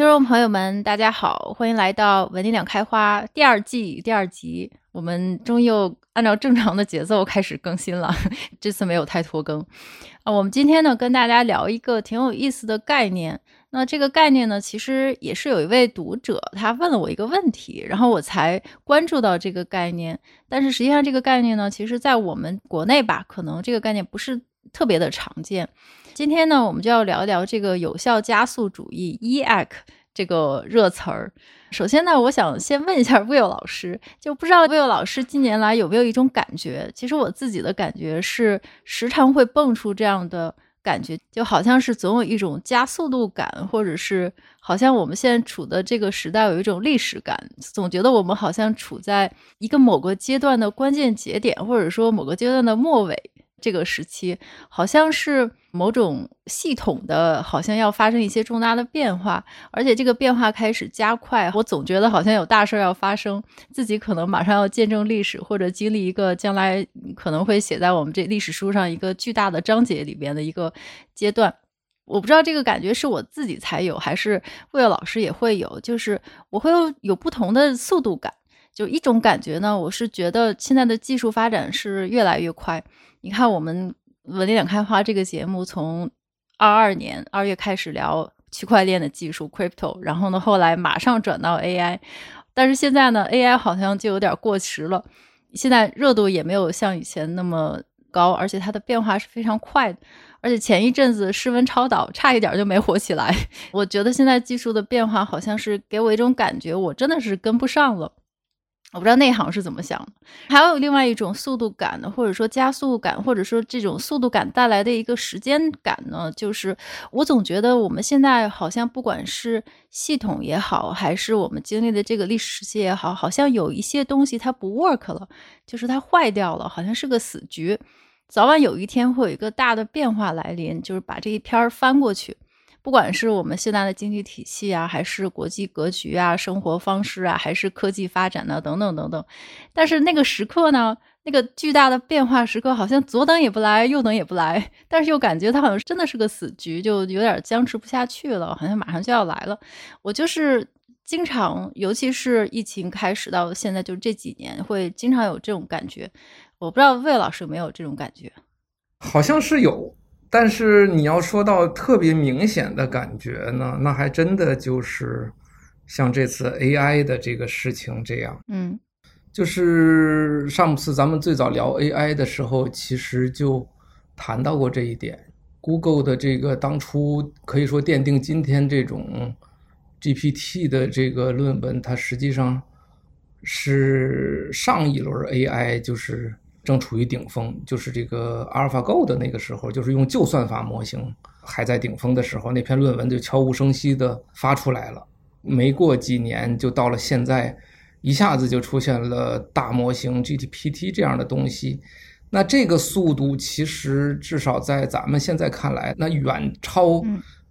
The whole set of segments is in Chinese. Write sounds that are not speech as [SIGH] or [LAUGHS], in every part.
听众朋友们，大家好，欢迎来到《文理两开花》第二季第二集。我们终于又按照正常的节奏开始更新了，[LAUGHS] 这次没有太拖更。啊，我们今天呢，跟大家聊一个挺有意思的概念。那这个概念呢，其实也是有一位读者他问了我一个问题，然后我才关注到这个概念。但是实际上，这个概念呢，其实在我们国内吧，可能这个概念不是特别的常见。今天呢，我们就要聊一聊这个有效加速主义 （EAC） 这个热词儿。首先呢，我想先问一下 Will 老师，就不知道 Will 老师近年来有没有一种感觉？其实我自己的感觉是，时常会蹦出这样的感觉，就好像是总有一种加速度感，或者是好像我们现在处的这个时代有一种历史感，总觉得我们好像处在一个某个阶段的关键节点，或者说某个阶段的末尾。这个时期好像是某种系统的，好像要发生一些重大的变化，而且这个变化开始加快。我总觉得好像有大事要发生，自己可能马上要见证历史，或者经历一个将来可能会写在我们这历史书上一个巨大的章节里边的一个阶段。我不知道这个感觉是我自己才有，还是魏老师也会有，就是我会有有不同的速度感。就一种感觉呢，我是觉得现在的技术发展是越来越快。你看，我们文理两开花这个节目从二二年二月开始聊区块链的技术 crypto，然后呢，后来马上转到 AI，但是现在呢，AI 好像就有点过时了，现在热度也没有像以前那么高，而且它的变化是非常快的，而且前一阵子室温超导差一点就没火起来，[LAUGHS] 我觉得现在技术的变化好像是给我一种感觉，我真的是跟不上了。我不知道内行是怎么想的，还有另外一种速度感呢，或者说加速感，或者说这种速度感带来的一个时间感呢，就是我总觉得我们现在好像不管是系统也好，还是我们经历的这个历史时期也好，好像有一些东西它不 work 了，就是它坏掉了，好像是个死局，早晚有一天会有一个大的变化来临，就是把这一篇翻过去。不管是我们现在的经济体系啊，还是国际格局啊，生活方式啊，还是科技发展呢，等等等等。但是那个时刻呢，那个巨大的变化时刻，好像左等也不来，右等也不来，但是又感觉它好像真的是个死局，就有点僵持不下去了，好像马上就要来了。我就是经常，尤其是疫情开始到现在，就这几年，会经常有这种感觉。我不知道魏老师有没有这种感觉？好像是有。但是你要说到特别明显的感觉呢，那还真的就是像这次 AI 的这个事情这样。嗯，就是上次咱们最早聊 AI 的时候，其实就谈到过这一点。Google 的这个当初可以说奠定今天这种 GPT 的这个论文，它实际上是上一轮 AI 就是。正处于顶峰，就是这个 AlphaGo 的那个时候，就是用旧算法模型还在顶峰的时候，那篇论文就悄无声息的发出来了。没过几年，就到了现在，一下子就出现了大模型 GPT 这样的东西。那这个速度其实至少在咱们现在看来，那远超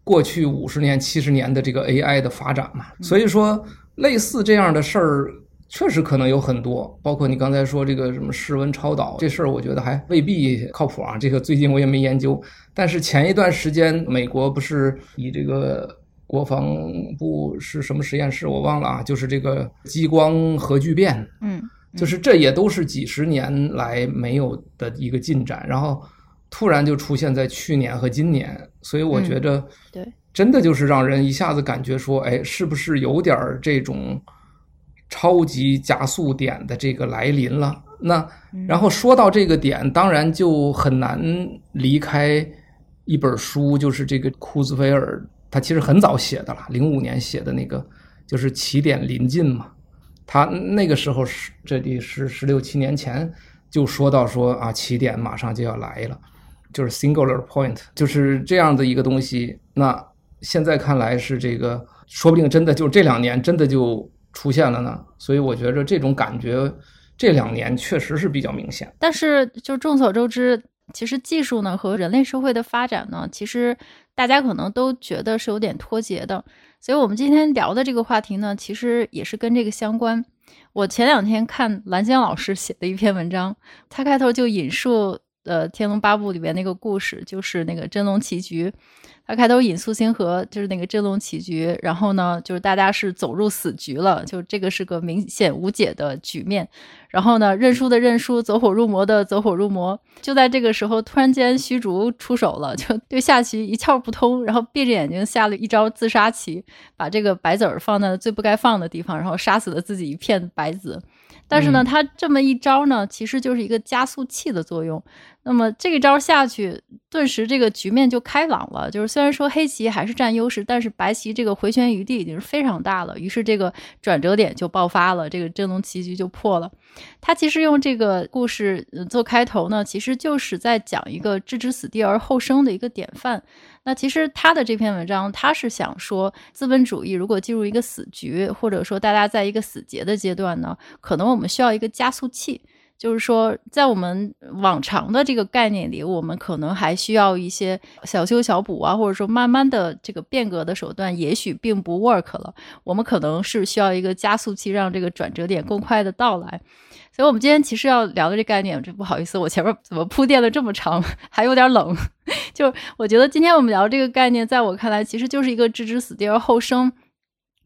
过去五十年、七十年的这个 AI 的发展嘛。所以说，类似这样的事儿。确实可能有很多，包括你刚才说这个什么室温超导这事儿，我觉得还未必靠谱啊。这个最近我也没研究，但是前一段时间美国不是以这个国防部是什么实验室我忘了啊，就是这个激光核聚变，嗯，就是这也都是几十年来没有的一个进展，然后突然就出现在去年和今年，所以我觉得对，真的就是让人一下子感觉说，哎，是不是有点这种。超级加速点的这个来临了，那然后说到这个点，当然就很难离开一本书，就是这个库兹韦尔，他其实很早写的了，零五年写的那个，就是起点临近嘛。他那个时候是这里是十六七年前就说到说啊，起点马上就要来了，就是 singular point，就是这样的一个东西。那现在看来是这个，说不定真的就这两年真的就。出现了呢，所以我觉着这种感觉这两年确实是比较明显。但是就众所周知，其实技术呢和人类社会的发展呢，其实大家可能都觉得是有点脱节的。所以我们今天聊的这个话题呢，其实也是跟这个相关。我前两天看蓝江老师写的一篇文章，他开头就引述呃《天龙八部》里边那个故事，就是那个真龙棋局。他开头引素星河，就是那个真龙棋局，然后呢，就是大家是走入死局了，就这个是个明显无解的局面。然后呢，认输的认输，走火入魔的走火入魔。就在这个时候，突然间虚竹出手了，就对下棋一窍不通，然后闭着眼睛下了一招自杀棋，把这个白子儿放在最不该放的地方，然后杀死了自己一片白子。但是呢，他这么一招呢，其实就是一个加速器的作用。那么这个招下去，顿时这个局面就开朗了。就是虽然说黑棋还是占优势，但是白棋这个回旋余地已经是非常大了。于是这个转折点就爆发了，这个真龙棋局就破了。他其实用这个故事做开头呢，其实就是在讲一个置之死地而后生的一个典范。那其实他的这篇文章，他是想说，资本主义如果进入一个死局，或者说大家在一个死结的阶段呢，可能我们需要一个加速器。就是说，在我们往常的这个概念里，我们可能还需要一些小修小补啊，或者说慢慢的这个变革的手段，也许并不 work 了。我们可能是需要一个加速器，让这个转折点更快的到来。所以，我们今天其实要聊的这概念，这不好意思，我前面怎么铺垫了这么长，[LAUGHS] 还有点冷。[LAUGHS] 就我觉得今天我们聊这个概念，在我看来，其实就是一个置之死地而后生。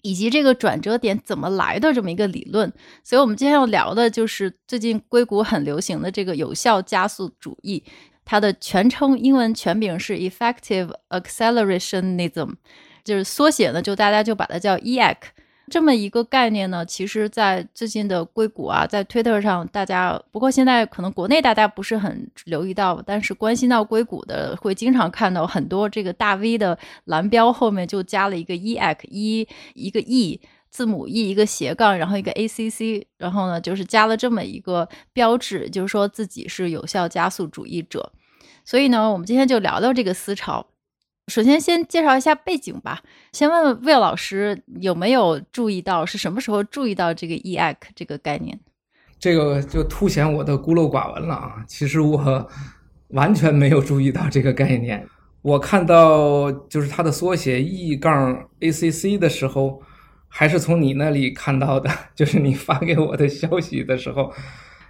以及这个转折点怎么来的这么一个理论，所以我们今天要聊的就是最近硅谷很流行的这个有效加速主义，它的全称英文全名是 Effective Accelerationism，就是缩写呢，就大家就把它叫 EAC。这么一个概念呢，其实，在最近的硅谷啊，在 Twitter 上，大家不过现在可能国内大家不是很留意到，但是关心到硅谷的，会经常看到很多这个大 V 的蓝标后面就加了一个 E X 一一个 E 字母 E 一个斜杠，然后一个 ACC，然后呢就是加了这么一个标志，就是说自己是有效加速主义者。所以呢，我们今天就聊聊这个思潮。首先，先介绍一下背景吧。先问问 Will 老师有没有注意到，是什么时候注意到这个 EAC 这个概念？这个就凸显我的孤陋寡闻了啊！其实我完全没有注意到这个概念。我看到就是它的缩写 E 杠 ACC 的时候，还是从你那里看到的，就是你发给我的消息的时候，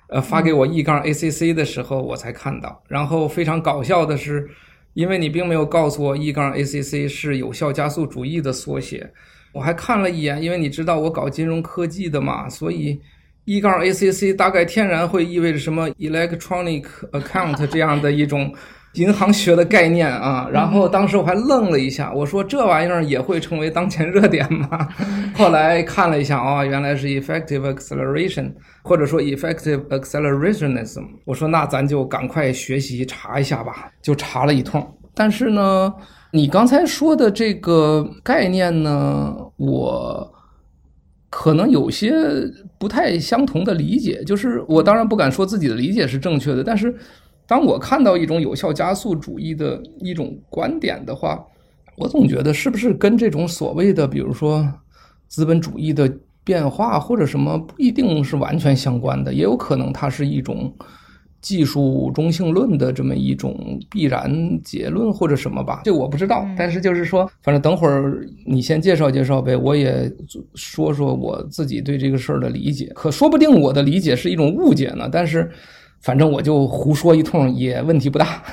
呃，发给我 E 杠 ACC 的时候，我才看到。然后非常搞笑的是。因为你并没有告诉我 E 杠 ACC 是有效加速主义的缩写，我还看了一眼，因为你知道我搞金融科技的嘛，所以 E 杠 ACC 大概天然会意味着什么 Electronic Account 这样的一种。银行学的概念啊，然后当时我还愣了一下，我说这玩意儿也会成为当前热点吗？[LAUGHS] 后来看了一下，哦，原来是 effective acceleration，或者说 effective accelerationism。我说那咱就赶快学习查一下吧，就查了一通。但是呢，你刚才说的这个概念呢，我可能有些不太相同的理解，就是我当然不敢说自己的理解是正确的，但是。当我看到一种有效加速主义的一种观点的话，我总觉得是不是跟这种所谓的，比如说资本主义的变化或者什么，不一定是完全相关的，也有可能它是一种技术中性论的这么一种必然结论或者什么吧，这我不知道。但是就是说，反正等会儿你先介绍介绍呗，我也说说我自己对这个事儿的理解，可说不定我的理解是一种误解呢，但是。反正我就胡说一通也问题不大，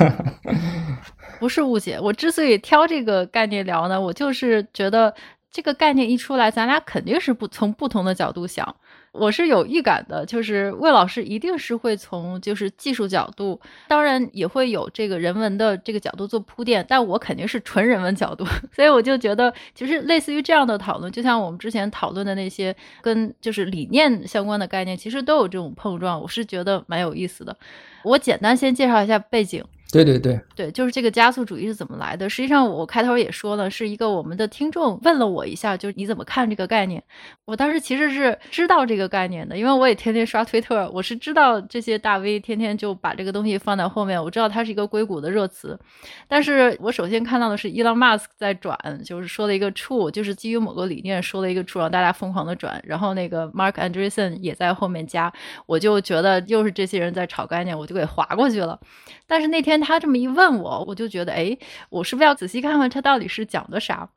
不是误解。我之所以挑这个概念聊呢，我就是觉得这个概念一出来，咱俩肯定是不从不同的角度想。我是有预感的，就是魏老师一定是会从就是技术角度，当然也会有这个人文的这个角度做铺垫，但我肯定是纯人文角度，[LAUGHS] 所以我就觉得，其实类似于这样的讨论，就像我们之前讨论的那些跟就是理念相关的概念，其实都有这种碰撞，我是觉得蛮有意思的。我简单先介绍一下背景。对对对对，就是这个加速主义是怎么来的？实际上，我开头也说了，是一个我们的听众问了我一下，就是你怎么看这个概念？我当时其实是知道这个概念的，因为我也天天刷推特，我是知道这些大 V 天天就把这个东西放在后面，我知道它是一个硅谷的热词。但是我首先看到的是 Elon Musk 在转，就是说了一个 true，就是基于某个理念说了一个 true，让大家疯狂的转。然后那个 Marc Andreessen 也在后面加，我就觉得又是这些人在炒概念，我就给划过去了。但是那天他这么一问我，我就觉得，哎，我是不是要仔细看看他到底是讲的啥？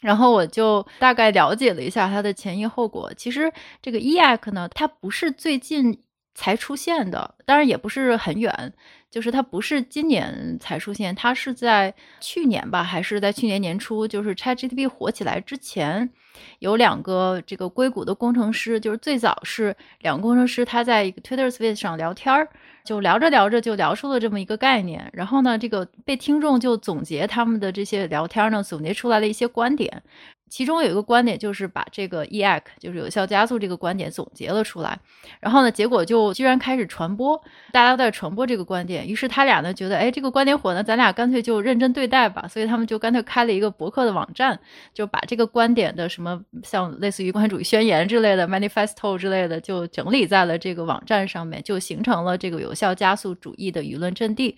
然后我就大概了解了一下他的前因后果。其实这个 EAC 呢，它不是最近才出现的，当然也不是很远，就是它不是今年才出现，它是在去年吧，还是在去年年初，就是 ChatGPT 火起来之前，有两个这个硅谷的工程师，就是最早是两个工程师，他在一个 Twitter Space 上聊天儿，就聊着聊着就聊出了这么一个概念，然后呢，这个被听众就总结他们的这些聊天呢，总结出来了一些观点。其中有一个观点就是把这个 EAC，就是有效加速这个观点总结了出来，然后呢，结果就居然开始传播，大家都在传播这个观点，于是他俩呢觉得，哎，这个观点火呢，咱俩干脆就认真对待吧，所以他们就干脆开了一个博客的网站，就把这个观点的什么像类似于共产主义宣言之类的 manifesto 之类的，就整理在了这个网站上面，就形成了这个有效加速主义的舆论阵地。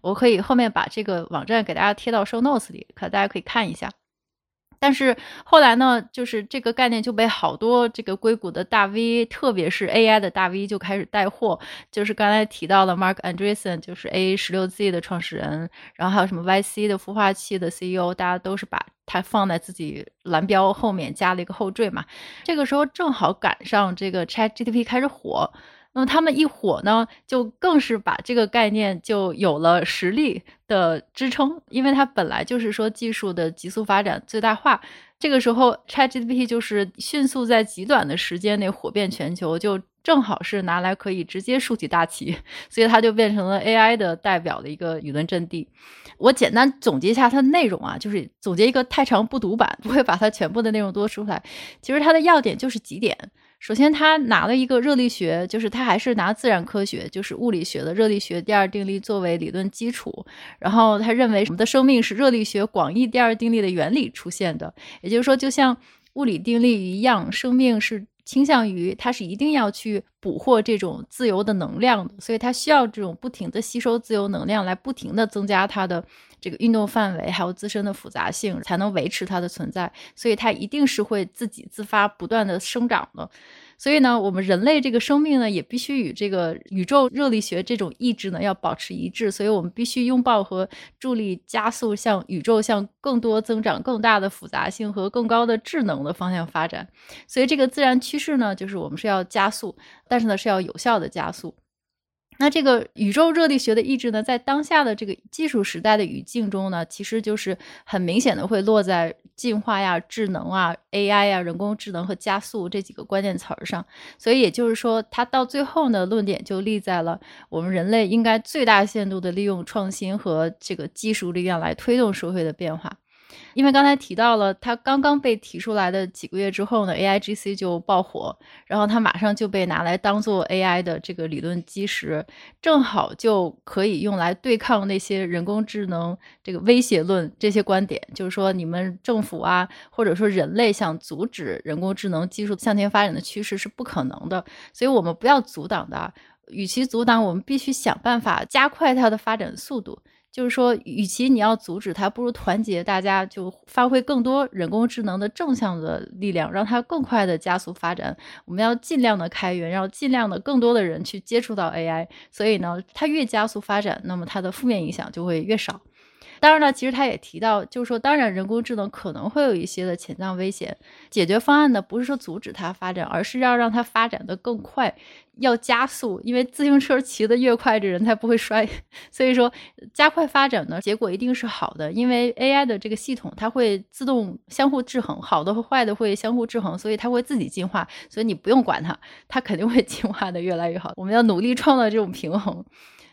我可以后面把这个网站给大家贴到 show notes 里，可大家可以看一下。但是后来呢，就是这个概念就被好多这个硅谷的大 V，特别是 AI 的大 V 就开始带货。就是刚才提到的 Marc Andreessen，就是 A16Z 的创始人，然后还有什么 YC 的孵化器的 CEO，大家都是把它放在自己蓝标后面加了一个后缀嘛。这个时候正好赶上这个 ChatGPT 开始火。那么他们一火呢，就更是把这个概念就有了实力的支撑，因为它本来就是说技术的急速发展最大化。这个时候，ChatGPT 就是迅速在极短的时间内火遍全球，就正好是拿来可以直接竖起大旗，所以它就变成了 AI 的代表的一个舆论阵地。我简单总结一下它的内容啊，就是总结一个太长不读版，不会把它全部的内容都说出来。其实它的要点就是几点。首先，他拿了一个热力学，就是他还是拿自然科学，就是物理学的热力学第二定律作为理论基础。然后他认为我们的生命是热力学广义第二定律的原理出现的，也就是说，就像物理定律一样，生命是倾向于它是一定要去捕获这种自由的能量的，所以它需要这种不停的吸收自由能量来不停的增加它的这个运动范围，还有自身的复杂性，才能维持它的存在。所以它一定是会自己自发不断的生长的。所以呢，我们人类这个生命呢，也必须与这个宇宙热力学这种意志呢，要保持一致。所以我们必须拥抱和助力加速向宇宙向更多增长、更大的复杂性和更高的智能的方向发展。所以这个自然趋势呢，就是我们是要加速，但是呢，是要有效的加速。那这个宇宙热力学的意志呢，在当下的这个技术时代的语境中呢，其实就是很明显的会落在进化呀、智能啊、AI 呀、人工智能和加速这几个关键词儿上。所以也就是说，它到最后呢，论点就立在了我们人类应该最大限度的利用创新和这个技术力量来推动社会的变化。因为刚才提到了，它刚刚被提出来的几个月之后呢，AIGC 就爆火，然后它马上就被拿来当做 AI 的这个理论基石，正好就可以用来对抗那些人工智能这个威胁论这些观点，就是说你们政府啊，或者说人类想阻止人工智能技术向前发展的趋势是不可能的，所以我们不要阻挡的，与其阻挡，我们必须想办法加快它的发展速度。就是说，与其你要阻止它，不如团结大家，就发挥更多人工智能的正向的力量，让它更快的加速发展。我们要尽量的开源，要尽量的更多的人去接触到 AI。所以呢，它越加速发展，那么它的负面影响就会越少。当然了，其实他也提到，就是说，当然人工智能可能会有一些的潜在危险。解决方案呢，不是说阻止它发展，而是要让它发展得更快，要加速。因为自行车骑得越快，这人才不会摔。[LAUGHS] 所以说，加快发展呢，结果一定是好的。因为 AI 的这个系统，它会自动相互制衡，好的和坏的会相互制衡，所以它会自己进化。所以你不用管它，它肯定会进化得越来越好。我们要努力创造这种平衡。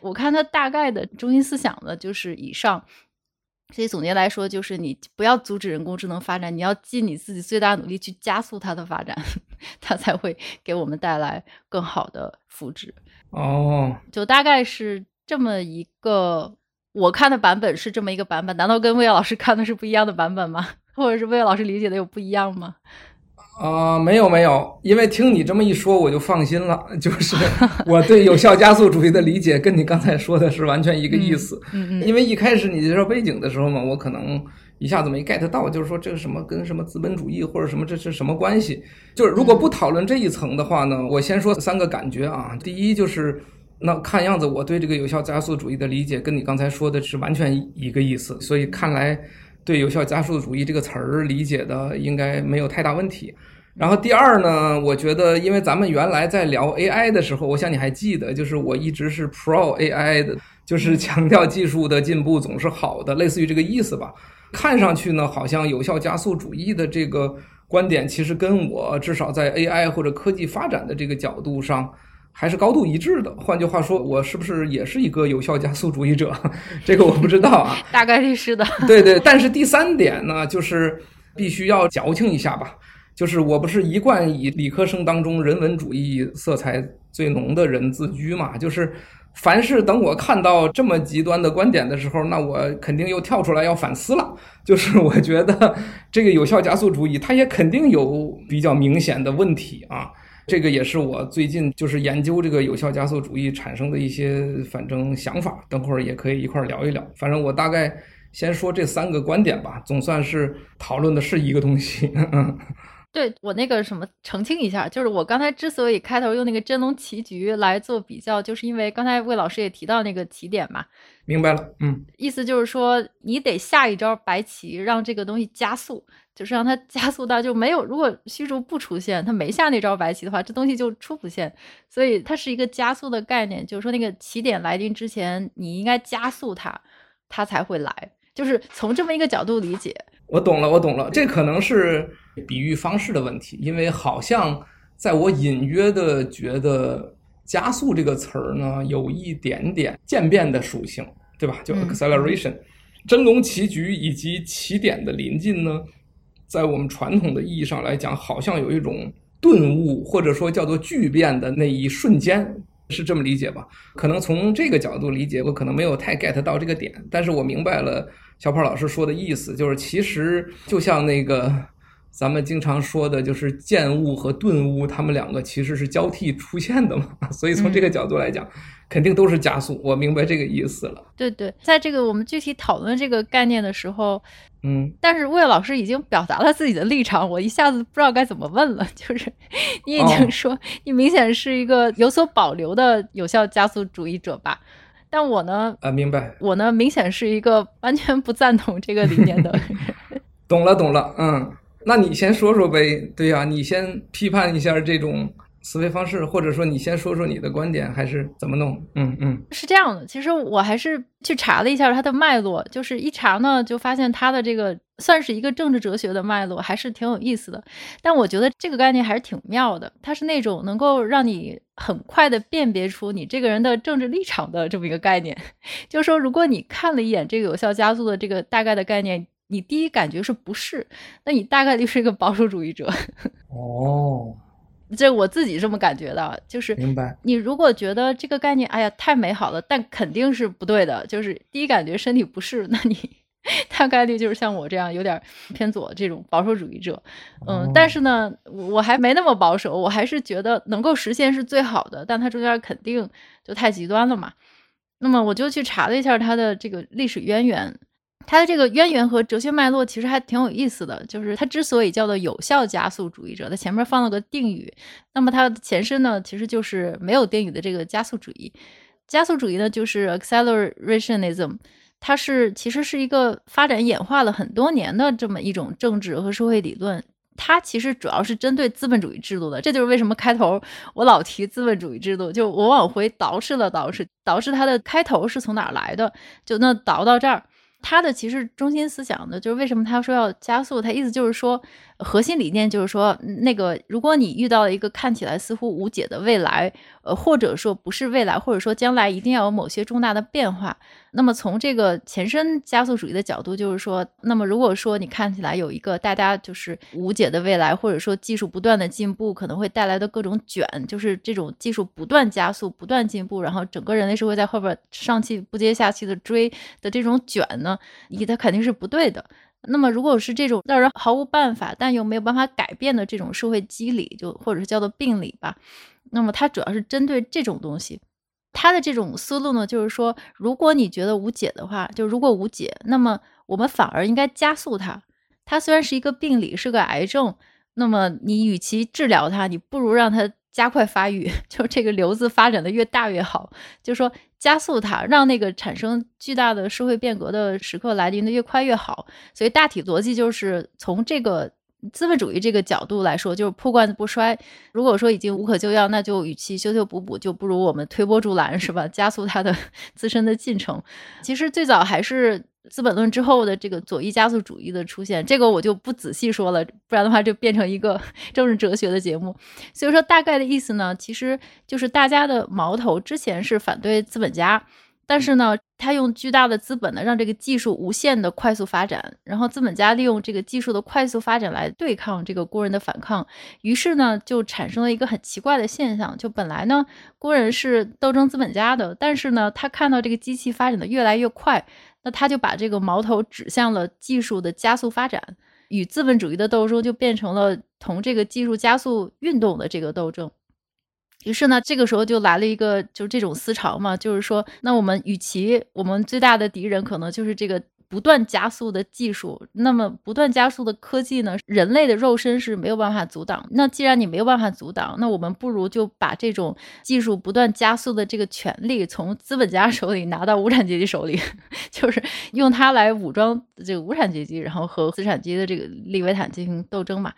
我看他大概的中心思想呢，就是以上。所以总结来说，就是你不要阻止人工智能发展，你要尽你自己最大努力去加速它的发展，[LAUGHS] 它才会给我们带来更好的福祉。哦，就大概是这么一个，我看的版本是这么一个版本，难道跟魏老师看的是不一样的版本吗？[LAUGHS] 或者是魏老师理解的有不一样吗？啊、呃，没有没有，因为听你这么一说，我就放心了。就是我对有效加速主义的理解，跟你刚才说的是完全一个意思。嗯嗯，嗯。因为一开始你介绍背景的时候嘛，我可能一下子没 get 到，就是说这个什么跟什么资本主义或者什么这是什么关系？就是如果不讨论这一层的话呢，我先说三个感觉啊。第一就是，那看样子我对这个有效加速主义的理解跟你刚才说的是完全一个意思，所以看来。对有效加速主义这个词儿理解的应该没有太大问题。然后第二呢，我觉得，因为咱们原来在聊 AI 的时候，我想你还记得，就是我一直是 pro AI 的，就是强调技术的进步总是好的，类似于这个意思吧。看上去呢，好像有效加速主义的这个观点，其实跟我至少在 AI 或者科技发展的这个角度上，还是高度一致的。换句话说，我是不是也是一个有效加速主义者？[LAUGHS] 这个我不知道啊。[LAUGHS] 大概率是的。对对，但是第三点呢，就是必须要矫情一下吧。就是我不是一贯以理科生当中人文主义色彩最浓的人自居嘛？就是凡是等我看到这么极端的观点的时候，那我肯定又跳出来要反思了。就是我觉得这个有效加速主义，它也肯定有比较明显的问题啊。这个也是我最近就是研究这个有效加速主义产生的一些反正想法，等会儿也可以一块儿聊一聊。反正我大概先说这三个观点吧，总算是讨论的是一个东西。[LAUGHS] 对，我那个什么澄清一下，就是我刚才之所以开头用那个真龙棋局来做比较，就是因为刚才魏老师也提到那个起点嘛。明白了，嗯，意思就是说你得下一招白棋，让这个东西加速，就是让它加速到就没有，如果虚竹不出现，他没下那招白棋的话，这东西就出不现，所以它是一个加速的概念，就是说那个起点来临之前，你应该加速它，它才会来，就是从这么一个角度理解。我懂了，我懂了，这可能是比喻方式的问题，因为好像在我隐约的觉得“加速”这个词儿呢，有一点点渐变的属性，对吧？就 acceleration，、嗯、真龙棋局以及起点的临近呢，在我们传统的意义上来讲，好像有一种顿悟，或者说叫做巨变的那一瞬间，是这么理解吧？可能从这个角度理解，我可能没有太 get 到这个点，但是我明白了。小胖老师说的意思就是，其实就像那个咱们经常说的，就是渐悟和顿悟，他们两个其实是交替出现的嘛。[LAUGHS] 所以从这个角度来讲，嗯、肯定都是加速。我明白这个意思了。对对，在这个我们具体讨论这个概念的时候，嗯，但是魏老师已经表达了自己的立场，我一下子不知道该怎么问了。就是你已经说，哦、你明显是一个有所保留的有效加速主义者吧？但我呢？啊，明白。我呢，明显是一个完全不赞同这个理念的。[LAUGHS] 懂了，懂了。嗯，那你先说说呗。对呀，你先批判一下这种思维方式，或者说你先说说你的观点，还是怎么弄？嗯嗯。是这样的，其实我还是去查了一下它的脉络，就是一查呢，就发现它的这个。算是一个政治哲学的脉络，还是挺有意思的。但我觉得这个概念还是挺妙的，它是那种能够让你很快的辨别出你这个人的政治立场的这么一个概念。[LAUGHS] 就是说，如果你看了一眼这个有效加速的这个大概的概念，你第一感觉是不是？那你大概率是一个保守主义者。[LAUGHS] 哦，这我自己这么感觉的，就是明白。你如果觉得这个概念，哎呀，太美好了，但肯定是不对的，就是第一感觉身体不适，那你。大概率就是像我这样有点偏左这种保守主义者，嗯，但是呢，我还没那么保守，我还是觉得能够实现是最好的，但它中间肯定就太极端了嘛。那么我就去查了一下它的这个历史渊源，它的这个渊源和哲学脉络其实还挺有意思的。就是它之所以叫做有效加速主义者，它前面放了个定语，那么它的前身呢，其实就是没有定语的这个加速主义。加速主义呢，就是 accelerationism。它是其实是一个发展演化了很多年的这么一种政治和社会理论，它其实主要是针对资本主义制度的。这就是为什么开头我老提资本主义制度，就我往回倒饬了倒饬，倒饬它的开头是从哪来的，就那倒到这儿。他的其实中心思想呢，就是为什么他说要加速，他意思就是说。核心理念就是说，那个如果你遇到了一个看起来似乎无解的未来，呃，或者说不是未来，或者说将来一定要有某些重大的变化，那么从这个前身加速主义的角度，就是说，那么如果说你看起来有一个大家就是无解的未来，或者说技术不断的进步可能会带来的各种卷，就是这种技术不断加速、不断进步，然后整个人类社会在后边上气不接下气的追的这种卷呢，你它肯定是不对的。那么，如果是这种让人毫无办法，但又没有办法改变的这种社会机理，就或者是叫做病理吧，那么它主要是针对这种东西。它的这种思路呢，就是说，如果你觉得无解的话，就如果无解，那么我们反而应该加速它。它虽然是一个病理，是个癌症，那么你与其治疗它，你不如让它。加快发育，[LAUGHS] 就这个瘤子发展的越大越好，就是说加速它，让那个产生巨大的社会变革的时刻来临的越快越好。所以大体逻辑就是从这个资本主义这个角度来说，就是破罐子不摔。如果说已经无可救药，那就与其修修补补，就不如我们推波助澜，是吧？[LAUGHS] 加速它的 [LAUGHS] 自身的进程。其实最早还是《资本论》之后的这个左翼加速主义的出现，这个我就不仔细说了，不然的话就变成一个 [LAUGHS] 政治哲学的节目。所以说，大概的意思呢，其实就是大家的矛头之前是反对资本家。但是呢，他用巨大的资本呢，让这个技术无限的快速发展，然后资本家利用这个技术的快速发展来对抗这个工人的反抗，于是呢，就产生了一个很奇怪的现象，就本来呢，工人是斗争资本家的，但是呢，他看到这个机器发展的越来越快，那他就把这个矛头指向了技术的加速发展，与资本主义的斗争就变成了同这个技术加速运动的这个斗争。于是呢，这个时候就来了一个，就是这种思潮嘛，就是说，那我们与其我们最大的敌人可能就是这个不断加速的技术，那么不断加速的科技呢，人类的肉身是没有办法阻挡。那既然你没有办法阻挡，那我们不如就把这种技术不断加速的这个权利从资本家 [LAUGHS] 手里拿到无产阶级手里，[LAUGHS] 就是用它来武装这个无产阶级，然后和资产阶级的这个利维坦进行斗争嘛。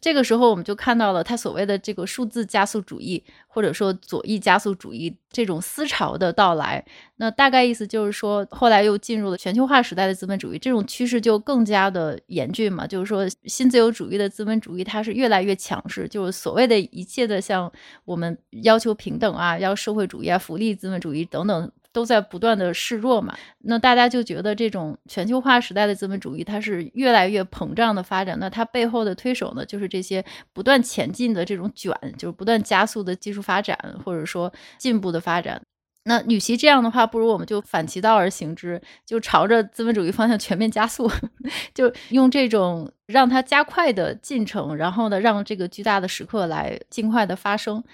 这个时候，我们就看到了他所谓的这个数字加速主义，或者说左翼加速主义这种思潮的到来。那大概意思就是说，后来又进入了全球化时代的资本主义，这种趋势就更加的严峻嘛。就是说，新自由主义的资本主义它是越来越强势，就是所谓的一切的像我们要求平等啊，要社会主义啊，福利资本主义等等。都在不断的示弱嘛，那大家就觉得这种全球化时代的资本主义它是越来越膨胀的发展，那它背后的推手呢，就是这些不断前进的这种卷，就是不断加速的技术发展或者说进步的发展。那与其这样的话，不如我们就反其道而行之，就朝着资本主义方向全面加速，[LAUGHS] 就用这种让它加快的进程，然后呢，让这个巨大的时刻来尽快的发生。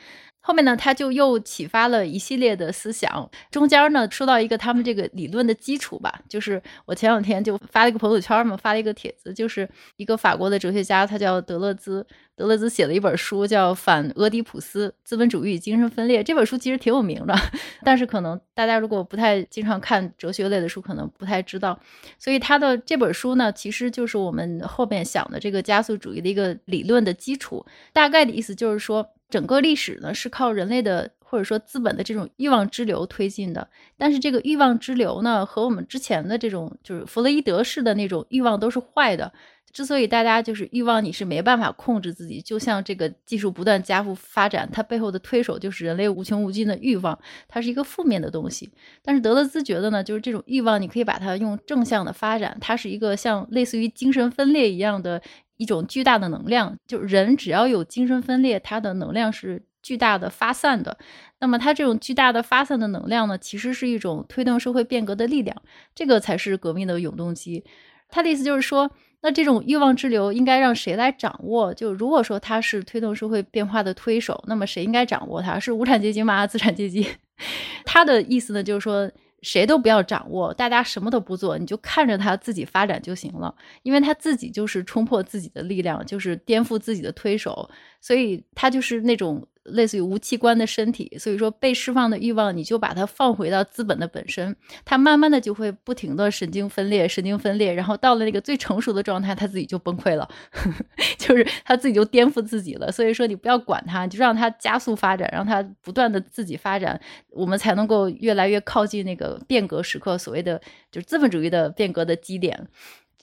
后面呢，他就又启发了一系列的思想。中间呢，说到一个他们这个理论的基础吧，就是我前两天就发了一个朋友圈嘛，发了一个帖子，就是一个法国的哲学家，他叫德勒兹。德勒兹写了一本书，叫《反俄狄浦斯：资本主义与精神分裂》。这本书其实挺有名的，[LAUGHS] 但是可能大家如果不太经常看哲学类的书，可能不太知道。所以他的这本书呢，其实就是我们后面想的这个加速主义的一个理论的基础。大概的意思就是说。整个历史呢，是靠人类的或者说资本的这种欲望之流推进的，但是这个欲望之流呢，和我们之前的这种就是弗洛伊德式的那种欲望都是坏的。之所以大家就是欲望，你是没办法控制自己，就像这个技术不断加速发展，它背后的推手就是人类无穷无尽的欲望，它是一个负面的东西。但是德勒兹觉得呢，就是这种欲望，你可以把它用正向的发展，它是一个像类似于精神分裂一样的。一种巨大的能量，就人只要有精神分裂，它的能量是巨大的发散的。那么，它这种巨大的发散的能量呢，其实是一种推动社会变革的力量，这个才是革命的永动机。他的意思就是说，那这种欲望之流应该让谁来掌握？就如果说它是推动社会变化的推手，那么谁应该掌握它？是无产阶级吗？资产阶级？[LAUGHS] 他的意思呢，就是说。谁都不要掌握，大家什么都不做，你就看着他自己发展就行了，因为他自己就是冲破自己的力量，就是颠覆自己的推手，所以他就是那种。类似于无器官的身体，所以说被释放的欲望，你就把它放回到资本的本身，它慢慢的就会不停的神经分裂，神经分裂，然后到了那个最成熟的状态，它自己就崩溃了，[LAUGHS] 就是它自己就颠覆自己了。所以说你不要管它，就让它加速发展，让它不断的自己发展，我们才能够越来越靠近那个变革时刻，所谓的就是资本主义的变革的基点。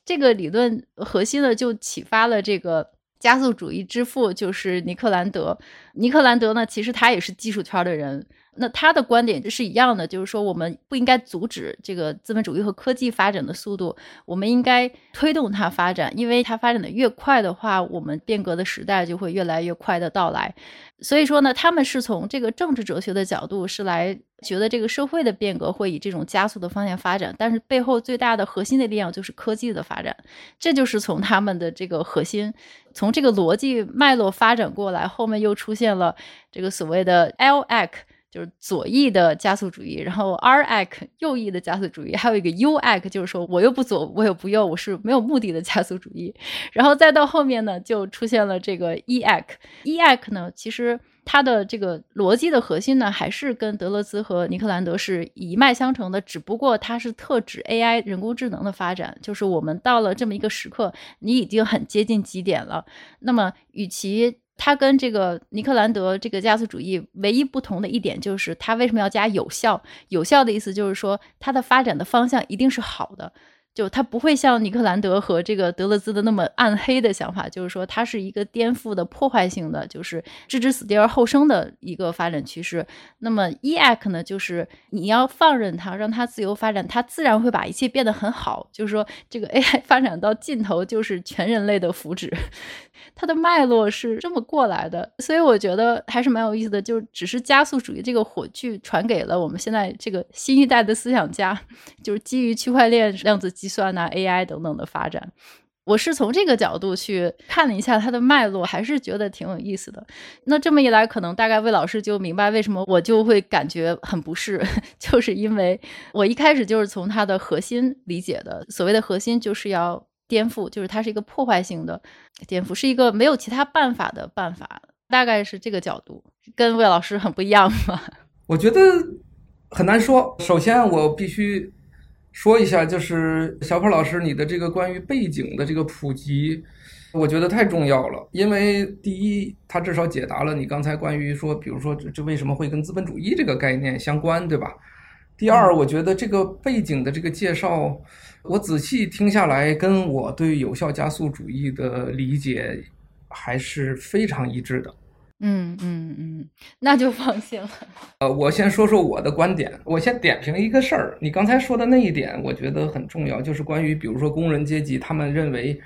这个理论核心呢，就启发了这个。加速主义之父就是尼克兰德。尼克兰德呢，其实他也是技术圈的人。那他的观点是一样的，就是说我们不应该阻止这个资本主义和科技发展的速度，我们应该推动它发展，因为它发展的越快的话，我们变革的时代就会越来越快的到来。所以说呢，他们是从这个政治哲学的角度是来觉得这个社会的变革会以这种加速的方向发展，但是背后最大的核心的力量就是科技的发展，这就是从他们的这个核心，从这个逻辑脉络发展过来，后面又出现了这个所谓的 L-AC。就是左翼的加速主义，然后 R ac 右翼的加速主义，还有一个 U ac，就是说我又不左，我又不右，我是没有目的的加速主义。然后再到后面呢，就出现了这个 E ac。E ac 呢，其实它的这个逻辑的核心呢，还是跟德勒兹和尼克兰德是一脉相承的，只不过它是特指 AI 人工智能的发展，就是我们到了这么一个时刻，你已经很接近极点了。那么，与其它跟这个尼克兰德这个加速主义唯一不同的一点，就是它为什么要加有效？有效的意思就是说，它的发展的方向一定是好的。就他不会像尼克兰德和这个德勒兹的那么暗黑的想法，就是说它是一个颠覆的、破坏性的，就是置之死地而后生的一个发展趋势。那么 EAC 呢，就是你要放任它，让它自由发展，它自然会把一切变得很好。就是说，这个 [LAUGHS] AI 发展到尽头就是全人类的福祉。它的脉络是这么过来的，所以我觉得还是蛮有意思的。就只是加速主义这个火炬传给了我们现在这个新一代的思想家，就是基于区块链、量子计算呐、AI 等等的发展。我是从这个角度去看了一下它的脉络，还是觉得挺有意思的。那这么一来，可能大概魏老师就明白为什么我就会感觉很不适，[LAUGHS] 就是因为我一开始就是从它的核心理解的。所谓的核心，就是要。颠覆就是它是一个破坏性的颠覆，是一个没有其他办法的办法，大概是这个角度，跟魏老师很不一样吧？[LAUGHS] 我觉得很难说。首先，我必须说一下，就是小坡老师你的这个关于背景的这个普及，我觉得太重要了。因为第一，它至少解答了你刚才关于说，比如说这这为什么会跟资本主义这个概念相关，对吧？第二，我觉得这个背景的这个介绍。我仔细听下来，跟我对有效加速主义的理解还是非常一致的。嗯嗯嗯，那就放心了。呃，我先说说我的观点。我先点评一个事儿，你刚才说的那一点，我觉得很重要，就是关于比如说工人阶级，他们认为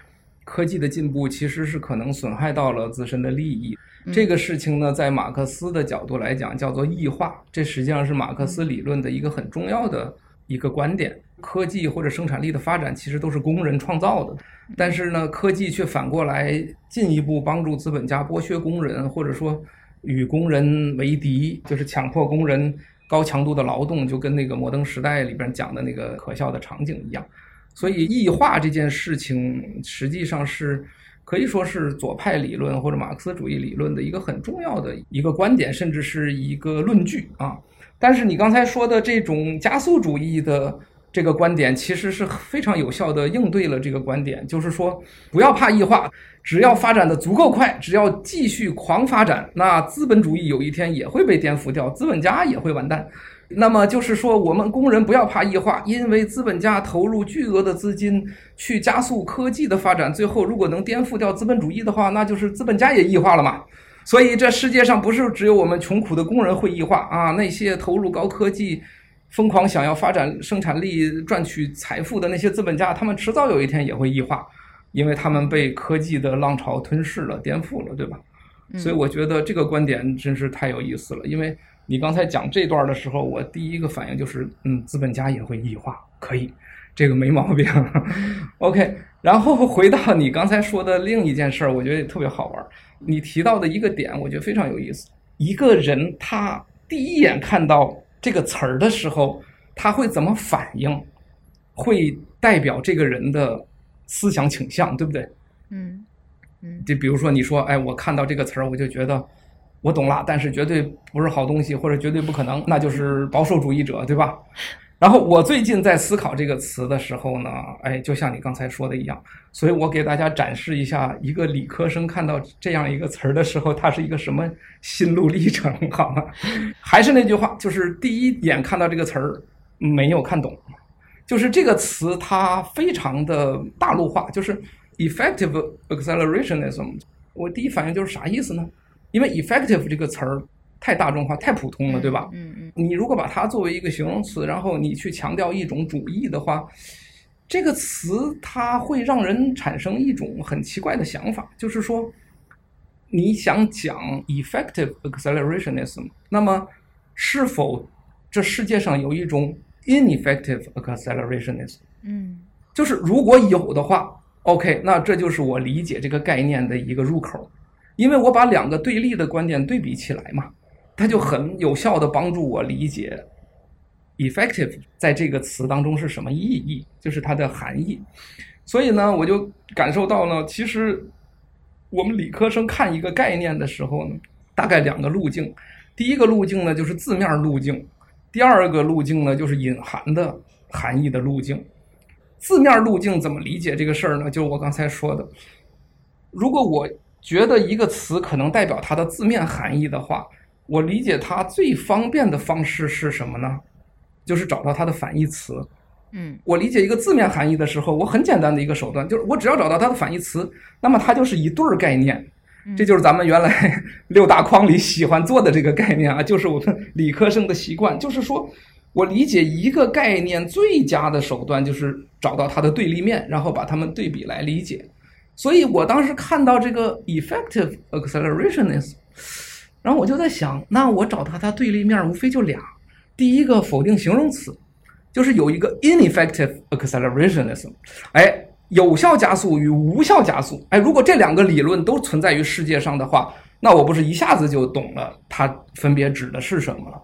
科技的进步其实是可能损害到了自身的利益。嗯、这个事情呢，在马克思的角度来讲，叫做异化。这实际上是马克思理论的一个很重要的一个观点。科技或者生产力的发展其实都是工人创造的，但是呢，科技却反过来进一步帮助资本家剥削工人，或者说与工人为敌，就是强迫工人高强度的劳动，就跟那个摩登时代里边讲的那个可笑的场景一样。所以异化这件事情实际上是可以说是左派理论或者马克思主义理论的一个很重要的一个观点，甚至是一个论据啊。但是你刚才说的这种加速主义的。这个观点其实是非常有效的应对了这个观点，就是说不要怕异化，只要发展的足够快，只要继续狂发展，那资本主义有一天也会被颠覆掉，资本家也会完蛋。那么就是说，我们工人不要怕异化，因为资本家投入巨额的资金去加速科技的发展，最后如果能颠覆掉资本主义的话，那就是资本家也异化了嘛。所以这世界上不是只有我们穷苦的工人会异化啊，那些投入高科技。疯狂想要发展生产力、赚取财富的那些资本家，他们迟早有一天也会异化，因为他们被科技的浪潮吞噬了、颠覆了，对吧？所以我觉得这个观点真是太有意思了。因为你刚才讲这段的时候，我第一个反应就是，嗯，资本家也会异化，可以，这个没毛病。[LAUGHS] OK，然后回到你刚才说的另一件事儿，我觉得也特别好玩。你提到的一个点，我觉得非常有意思。一个人他第一眼看到。这个词儿的时候，他会怎么反应？会代表这个人的思想倾向，对不对？嗯嗯。就比如说，你说，哎，我看到这个词儿，我就觉得我懂了，但是绝对不是好东西，或者绝对不可能，那就是保守主义者，对吧？然后我最近在思考这个词的时候呢，哎，就像你刚才说的一样，所以我给大家展示一下一个理科生看到这样一个词儿的时候，他是一个什么心路历程，好吗？[LAUGHS] 还是那句话，就是第一眼看到这个词儿没有看懂，就是这个词它非常的大陆化，就是 effective accelerationism。我第一反应就是啥意思呢？因为 effective 这个词儿。太大众化，太普通了，对吧？嗯嗯。你如果把它作为一个形容词，然后你去强调一种主义的话，这个词它会让人产生一种很奇怪的想法，就是说，你想讲 effective accelerationism，那么是否这世界上有一种 ineffective accelerationism？嗯，就是如果有的话，OK，那这就是我理解这个概念的一个入口，因为我把两个对立的观点对比起来嘛。它就很有效地帮助我理解 effective 在这个词当中是什么意义，就是它的含义。所以呢，我就感受到呢，其实我们理科生看一个概念的时候呢，大概两个路径。第一个路径呢，就是字面路径；第二个路径呢，就是隐含的含义的路径。字面路径怎么理解这个事儿呢？就是我刚才说的，如果我觉得一个词可能代表它的字面含义的话，我理解它最方便的方式是什么呢？就是找到它的反义词。嗯，我理解一个字面含义的时候，我很简单的一个手段就是，我只要找到它的反义词，那么它就是一对儿概念。这就是咱们原来 [LAUGHS] 六大框里喜欢做的这个概念啊，就是我们理科生的习惯，就是说我理解一个概念最佳的手段就是找到它的对立面，然后把它们对比来理解。所以我当时看到这个 effective accelerationism，然后我就在想，那我找它它对立面无非就俩，第一个否定形容词，就是有一个 ineffective accelerationism，哎。有效加速与无效加速，哎，如果这两个理论都存在于世界上的话，那我不是一下子就懂了它分别指的是什么了？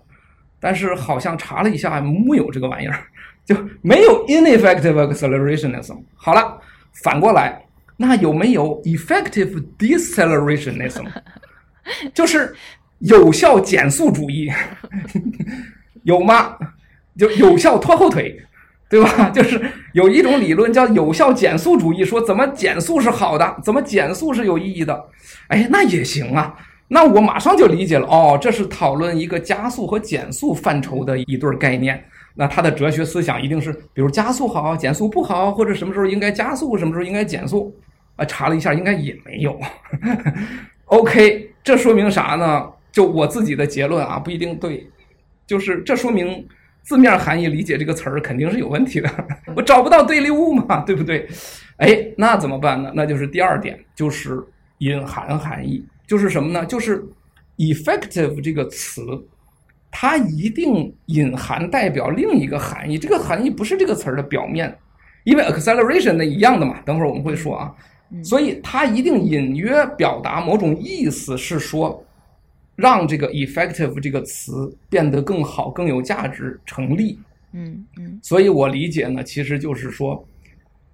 但是好像查了一下，木有这个玩意儿，就没有 ineffective accelerationism。好了，反过来，那有没有 effective decelerationism？[LAUGHS] 就是有效减速主义，[LAUGHS] 有吗？就有效拖后腿。对吧？[LAUGHS] 就是有一种理论叫有效减速主义，说怎么减速是好的，怎么减速是有意义的。哎，那也行啊。那我马上就理解了。哦，这是讨论一个加速和减速范畴的一对概念。那它的哲学思想一定是，比如加速好，减速不好，或者什么时候应该加速，什么时候应该减速。啊，查了一下，应该也没有。OK，这说明啥呢？就我自己的结论啊，不一定对。就是这说明。字面含义理解这个词儿肯定是有问题的，[LAUGHS] 我找不到对立物嘛，对不对？哎，那怎么办呢？那就是第二点，就是隐含含义，就是什么呢？就是 effective 这个词，它一定隐含代表另一个含义，这个含义不是这个词儿的表面，因为 acceleration 那一样的嘛，等会儿我们会说啊，所以它一定隐约表达某种意思，是说。让这个 effective 这个词变得更好、更有价值、成立。嗯嗯，所以我理解呢，其实就是说，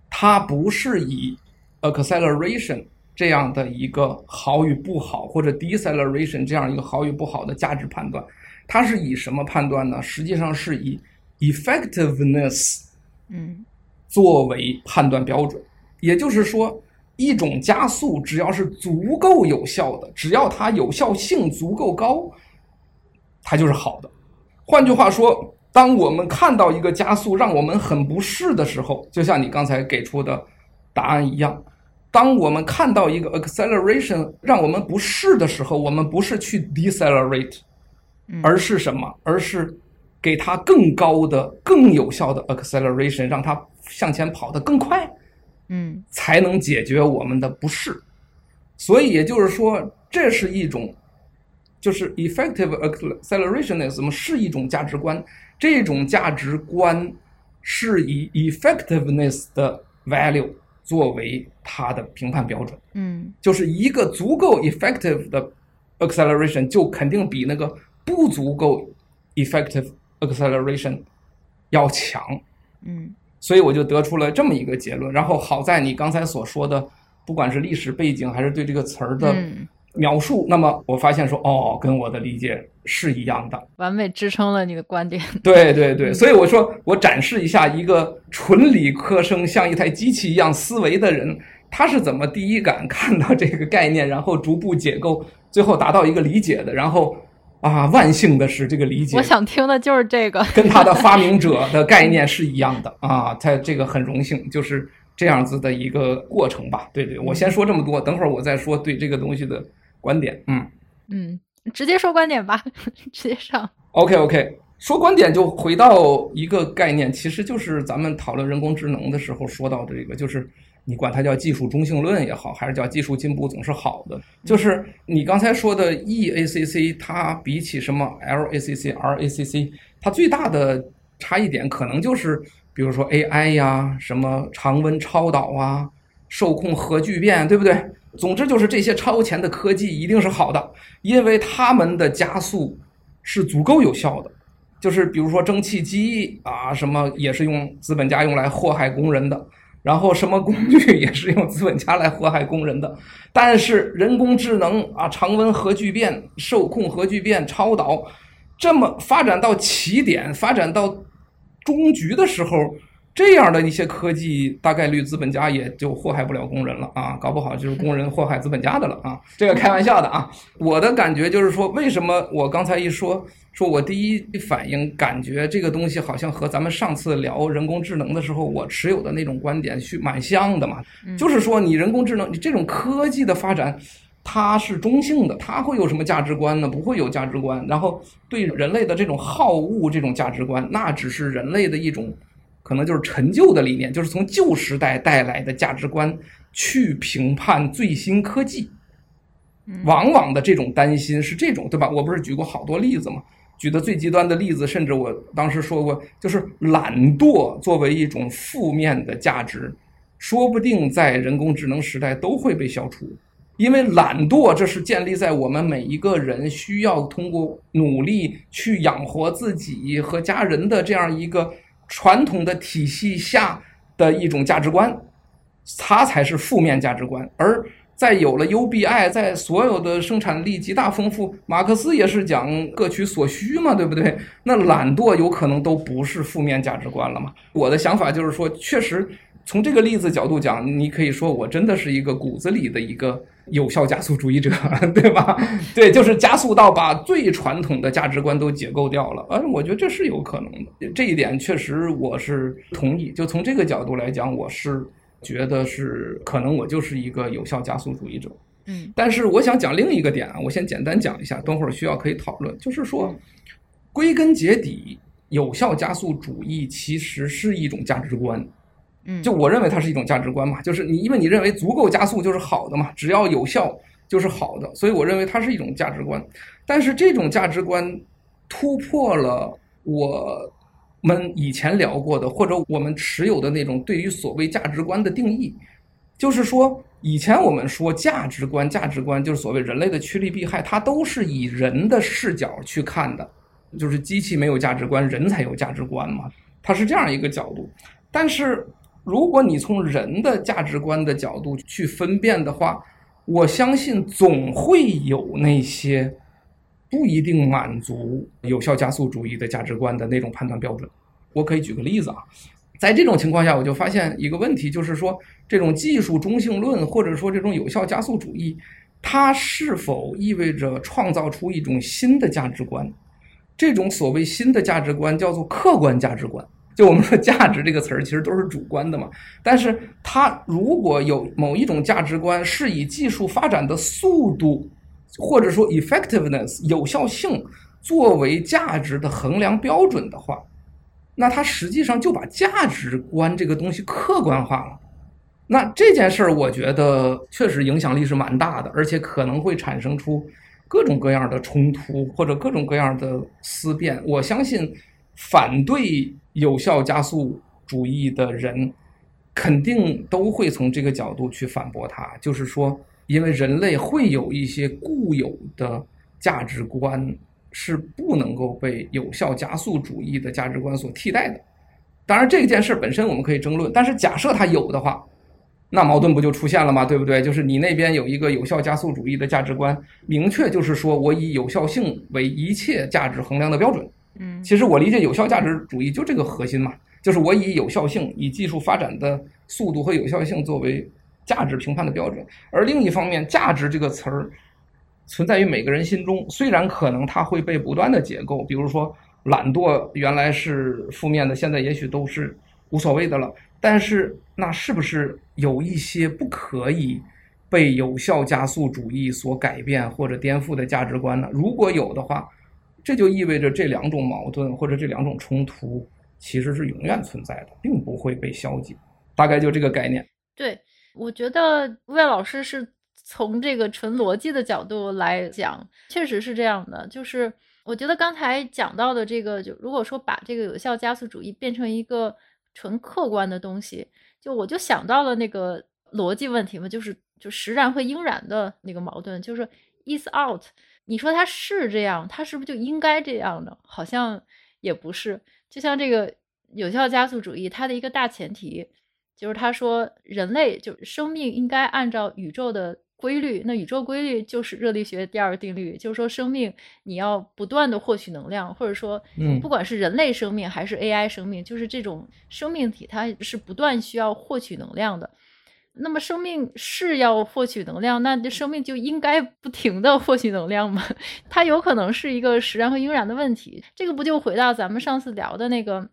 它不是以 acceleration 这样的一个好与不好，或者 deceleration 这样一个好与不好的价值判断，它是以什么判断呢？实际上是以 effectiveness 嗯作为判断标准，也就是说。一种加速，只要是足够有效的，只要它有效性足够高，它就是好的。换句话说，当我们看到一个加速让我们很不适的时候，就像你刚才给出的答案一样，当我们看到一个 acceleration 让我们不适的时候，我们不是去 decelerate，而是什么？而是给它更高的、更有效的 acceleration，让它向前跑得更快。嗯，才能解决我们的不适，所以也就是说，这是一种，就是 effective accelerationism 是一种价值观，这种价值观是以 effectiveness 的 value 作为它的评判标准。嗯，就是一个足够 effective 的 acceleration 就肯定比那个不足够 effective acceleration 要强。嗯。所以我就得出了这么一个结论，然后好在你刚才所说的，不管是历史背景还是对这个词儿的描述，嗯、那么我发现说，哦，跟我的理解是一样的，完美支撑了你的观点。[LAUGHS] 对对对，所以我说我展示一下一个纯理科生像一台机器一样思维的人，他是怎么第一感看到这个概念，然后逐步解构，最后达到一个理解的，然后。啊，万幸的是，这个理解，我想听的就是这个，[LAUGHS] 跟他的发明者的概念是一样的啊。他这个很荣幸，就是这样子的一个过程吧。对对，我先说这么多，等会儿我再说对这个东西的观点。嗯嗯，直接说观点吧，直接上。OK OK，说观点就回到一个概念，其实就是咱们讨论人工智能的时候说到的这个，就是。你管它叫技术中性论也好，还是叫技术进步总是好的。就是你刚才说的 EACC，它比起什么 LACC、RACC，它最大的差异点可能就是，比如说 AI 呀，什么常温超导啊，受控核聚变，对不对？总之就是这些超前的科技一定是好的，因为它们的加速是足够有效的。就是比如说蒸汽机啊，什么也是用资本家用来祸害工人的。然后什么工具 [LAUGHS] 也是用资本家来祸害工人的。但是人工智能啊，常温核聚变、受控核聚变、超导，这么发展到起点、发展到终局的时候。这样的一些科技，大概率资本家也就祸害不了工人了啊，搞不好就是工人祸害资本家的了啊。这个开玩笑的啊。我的感觉就是说，为什么我刚才一说，说我第一反应感觉这个东西好像和咱们上次聊人工智能的时候我持有的那种观点是蛮像的嘛。就是说，你人工智能，你这种科技的发展，它是中性的，它会有什么价值观呢？不会有价值观。然后对人类的这种好恶这种价值观，那只是人类的一种。可能就是陈旧的理念，就是从旧时代带来的价值观去评判最新科技，往往的这种担心是这种，对吧？我不是举过好多例子吗？举的最极端的例子，甚至我当时说过，就是懒惰作为一种负面的价值，说不定在人工智能时代都会被消除，因为懒惰这是建立在我们每一个人需要通过努力去养活自己和家人的这样一个。传统的体系下的一种价值观，它才是负面价值观。而在有了 UBI，在所有的生产力极大丰富，马克思也是讲各取所需嘛，对不对？那懒惰有可能都不是负面价值观了嘛？我的想法就是说，确实从这个例子角度讲，你可以说我真的是一个骨子里的一个。有效加速主义者，[LAUGHS] 对吧？对，就是加速到把最传统的价值观都解构掉了。嗯，我觉得这是有可能的，这一点确实我是同意。就从这个角度来讲，我是觉得是可能我就是一个有效加速主义者。嗯，但是我想讲另一个点啊，我先简单讲一下，等会儿需要可以讨论。就是说，归根结底，有效加速主义其实是一种价值观。嗯，就我认为它是一种价值观嘛，就是你因为你认为足够加速就是好的嘛，只要有效就是好的，所以我认为它是一种价值观。但是这种价值观突破了我们以前聊过的或者我们持有的那种对于所谓价值观的定义，就是说以前我们说价值观，价值观就是所谓人类的趋利避害，它都是以人的视角去看的，就是机器没有价值观，人才有价值观嘛，它是这样一个角度，但是。如果你从人的价值观的角度去分辨的话，我相信总会有那些不一定满足有效加速主义的价值观的那种判断标准。我可以举个例子啊，在这种情况下，我就发现一个问题，就是说这种技术中性论或者说这种有效加速主义，它是否意味着创造出一种新的价值观？这种所谓新的价值观叫做客观价值观。就我们说价值这个词儿，其实都是主观的嘛。但是它如果有某一种价值观是以技术发展的速度，或者说 effectiveness 有效性作为价值的衡量标准的话，那它实际上就把价值观这个东西客观化了。那这件事儿，我觉得确实影响力是蛮大的，而且可能会产生出各种各样的冲突或者各种各样的思辨。我相信。反对有效加速主义的人，肯定都会从这个角度去反驳他。就是说，因为人类会有一些固有的价值观是不能够被有效加速主义的价值观所替代的。当然，这件事本身我们可以争论，但是假设它有的话，那矛盾不就出现了吗？对不对？就是你那边有一个有效加速主义的价值观，明确就是说我以有效性为一切价值衡量的标准。嗯，其实我理解有效价值主义就这个核心嘛，就是我以有效性、以技术发展的速度和有效性作为价值评判的标准。而另一方面，价值这个词儿存在于每个人心中，虽然可能它会被不断的解构，比如说懒惰原来是负面的，现在也许都是无所谓的了。但是那是不是有一些不可以被有效加速主义所改变或者颠覆的价值观呢？如果有的话，这就意味着这两种矛盾或者这两种冲突其实是永远存在的，并不会被消解。大概就这个概念。对，我觉得魏老师是从这个纯逻辑的角度来讲，确实是这样的。就是我觉得刚才讲到的这个，就如果说把这个有效加速主义变成一个纯客观的东西，就我就想到了那个逻辑问题嘛，就是就实然和应然的那个矛盾，就是 is out。你说它是这样，它是不是就应该这样呢？好像也不是。就像这个有效加速主义，它的一个大前提就是他说人类就生命应该按照宇宙的规律，那宇宙规律就是热力学第二定律，就是说生命你要不断的获取能量，或者说，不管是人类生命还是 AI 生命，就是这种生命体，它是不断需要获取能量的。那么生命是要获取能量，那这生命就应该不停的获取能量吗？[LAUGHS] 它有可能是一个实然和应然的问题。这个不就回到咱们上次聊的那个，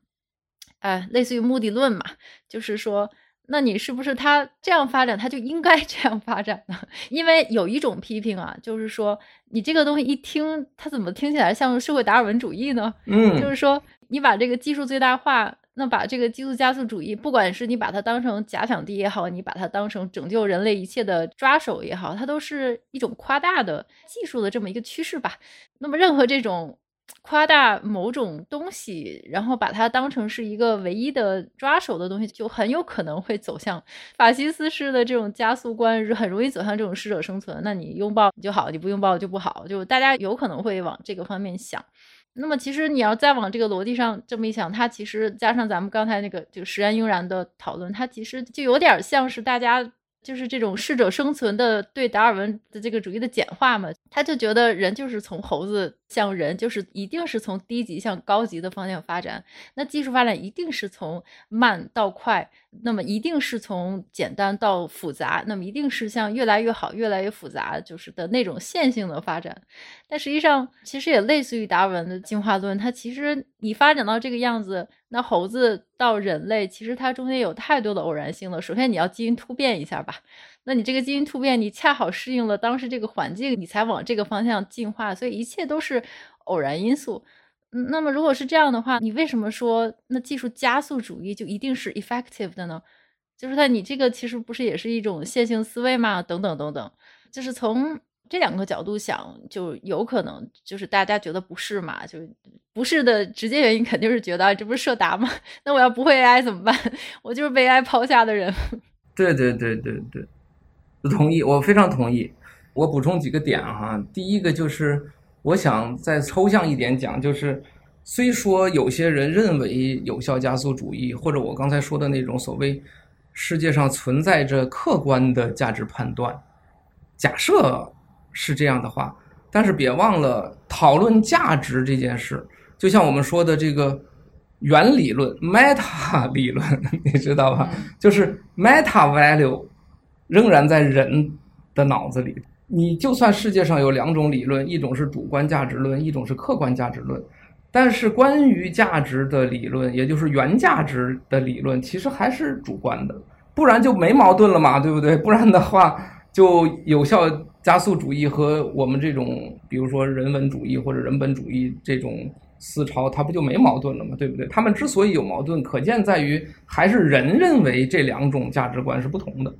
哎，类似于目的论嘛，就是说。那你是不是他这样发展，他就应该 [LAUGHS] 这样发展呢？因为有一种批评啊，就是说你这个东西一听，它怎么听起来像社会达尔文主义呢？嗯，就是说你把这个技术最大化，那把这个技术加速主义，不管是你把它当成假想敌也好，你把它当成拯救人类一切的抓手也好，它都是一种夸大的技术的这么一个趋势吧。那么任何这种。夸大某种东西，然后把它当成是一个唯一的抓手的东西，就很有可能会走向法西斯式的这种加速观，很容易走向这种适者生存。那你拥抱就好，你不拥抱就不好，就大家有可能会往这个方面想。那么其实你要再往这个逻辑上这么一想，它其实加上咱们刚才那个就实然应然的讨论，它其实就有点像是大家。就是这种适者生存的对达尔文的这个主义的简化嘛，他就觉得人就是从猴子向人，就是一定是从低级向高级的方向发展。那技术发展一定是从慢到快，那么一定是从简单到复杂，那么一定是向越来越好、越来越复杂，就是的那种线性的发展。但实际上，其实也类似于达尔文的进化论，它其实你发展到这个样子。那猴子到人类，其实它中间有太多的偶然性了。首先，你要基因突变一下吧。那你这个基因突变，你恰好适应了当时这个环境，你才往这个方向进化。所以一切都是偶然因素。嗯，那么如果是这样的话，你为什么说那技术加速主义就一定是 effective 的呢？就是它你这个其实不是也是一种线性思维吗？等等等等，就是从。这两个角度想，就有可能就是大家觉得不是嘛，就不是的直接原因肯定是觉得这不是社达吗？[LAUGHS] 那我要不会 AI 怎么办？[LAUGHS] 我就是被 AI 抛下的人。对对对对对，同意，我非常同意。我补充几个点哈，第一个就是我想再抽象一点讲，就是虽说有些人认为有效加速主义，或者我刚才说的那种所谓世界上存在着客观的价值判断，假设。是这样的话，但是别忘了讨论价值这件事，就像我们说的这个原理论 （meta 理论），[LAUGHS] 你知道吧？就是 meta value 仍然在人的脑子里。你就算世界上有两种理论，一种是主观价值论，一种是客观价值论，但是关于价值的理论，也就是原价值的理论，其实还是主观的，不然就没矛盾了嘛，对不对？不然的话。就有效加速主义和我们这种，比如说人文主义或者人本主义这种思潮，它不就没矛盾了吗？对不对？他们之所以有矛盾，可见在于还是人认为这两种价值观是不同的。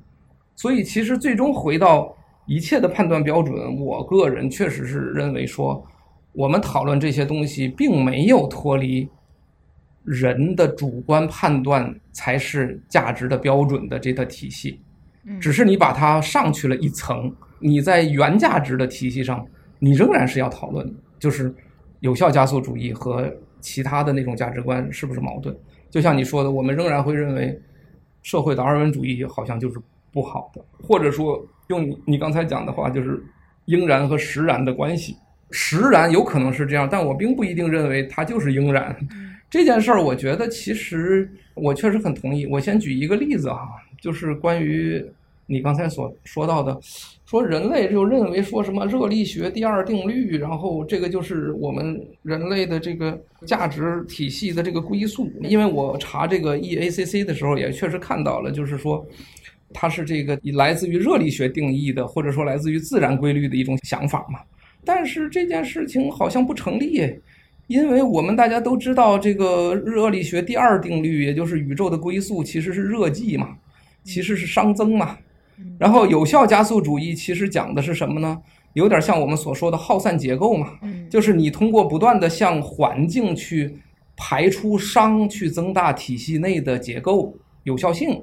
所以其实最终回到一切的判断标准，我个人确实是认为说，我们讨论这些东西并没有脱离人的主观判断才是价值的标准的这个体系。只是你把它上去了一层，你在原价值的体系上，你仍然是要讨论，就是有效加速主义和其他的那种价值观是不是矛盾？就像你说的，我们仍然会认为社会达尔文主义好像就是不好的，或者说用你你刚才讲的话，就是应然和实然的关系。实然有可能是这样，但我并不一定认为它就是应然。这件事儿，我觉得其实我确实很同意。我先举一个例子哈，就是关于你刚才所说到的，说人类就认为说什么热力学第二定律，然后这个就是我们人类的这个价值体系的这个归宿。因为我查这个 EACC 的时候，也确实看到了，就是说它是这个来自于热力学定义的，或者说来自于自然规律的一种想法嘛。但是这件事情好像不成立。因为我们大家都知道，这个热力学第二定律，也就是宇宙的归宿，其实是热寂嘛，其实是熵增嘛。然后有效加速主义其实讲的是什么呢？有点像我们所说的耗散结构嘛，就是你通过不断的向环境去排出熵，去增大体系内的结构有效性。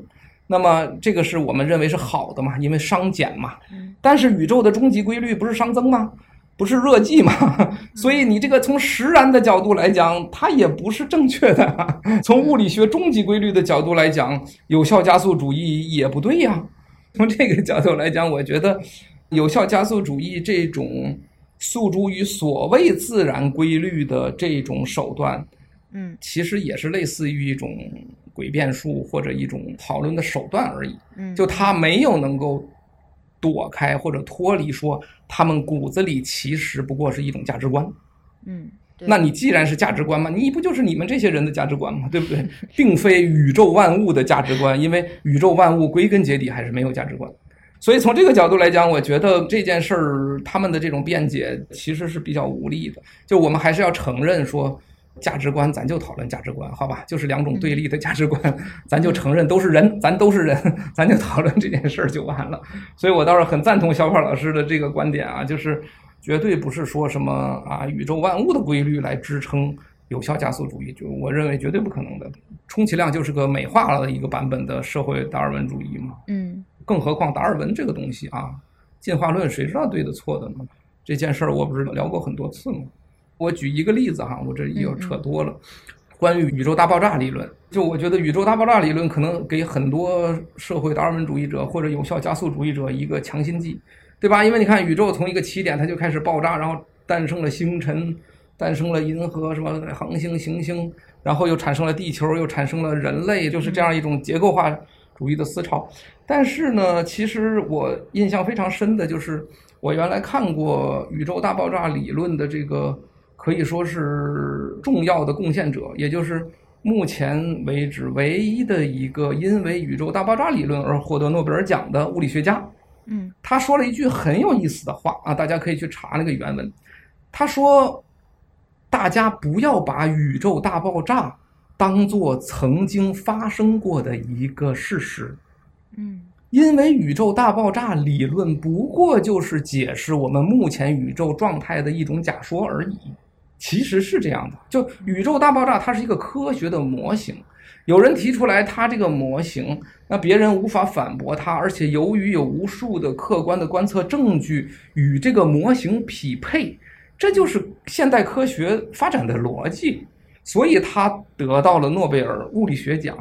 那么这个是我们认为是好的嘛，因为熵减嘛。但是宇宙的终极规律不是熵增吗？不是热寂吗？[LAUGHS] 所以你这个从实然的角度来讲，它也不是正确的。从物理学终极规律的角度来讲，有效加速主义也不对呀。从这个角度来讲，我觉得有效加速主义这种诉诸于所谓自然规律的这种手段，嗯，其实也是类似于一种诡辩术或者一种讨论的手段而已。嗯，就他没有能够。躲开或者脱离，说他们骨子里其实不过是一种价值观。嗯，那你既然是价值观嘛，你不就是你们这些人的价值观嘛？对不对？[LAUGHS] 并非宇宙万物的价值观，因为宇宙万物归根结底还是没有价值观。所以从这个角度来讲，我觉得这件事儿他们的这种辩解其实是比较无力的。就我们还是要承认说。价值观，咱就讨论价值观，好吧？就是两种对立的价值观，[LAUGHS] 咱就承认都是人，咱都是人，[LAUGHS] 咱就讨论这件事儿就完了。所以我倒是很赞同小跑老师的这个观点啊，就是绝对不是说什么啊宇宙万物的规律来支撑有效加速主义，就我认为绝对不可能的。充其量就是个美化了的一个版本的社会达尔文主义嘛。嗯，更何况达尔文这个东西啊，进化论谁知道对的错的呢？这件事儿我不是聊过很多次吗？我举一个例子哈，我这又扯多了。关于宇宙大爆炸理论，就我觉得宇宙大爆炸理论可能给很多社会达尔文主义者或者有效加速主义者一个强心剂，对吧？因为你看宇宙从一个起点它就开始爆炸，然后诞生了星辰，诞生了银河，什么恒星、行星，然后又产生了地球，又产生了人类，就是这样一种结构化主义的思潮。但是呢，其实我印象非常深的就是我原来看过宇宙大爆炸理论的这个。可以说是重要的贡献者，也就是目前为止唯一的一个因为宇宙大爆炸理论而获得诺贝尔奖的物理学家。嗯，他说了一句很有意思的话啊，大家可以去查那个原文。他说：“大家不要把宇宙大爆炸当做曾经发生过的一个事实。”嗯，因为宇宙大爆炸理论不过就是解释我们目前宇宙状态的一种假说而已。其实是这样的，就宇宙大爆炸，它是一个科学的模型。有人提出来，它这个模型，那别人无法反驳它，而且由于有无数的客观的观测证据与这个模型匹配，这就是现代科学发展的逻辑，所以他得到了诺贝尔物理学奖。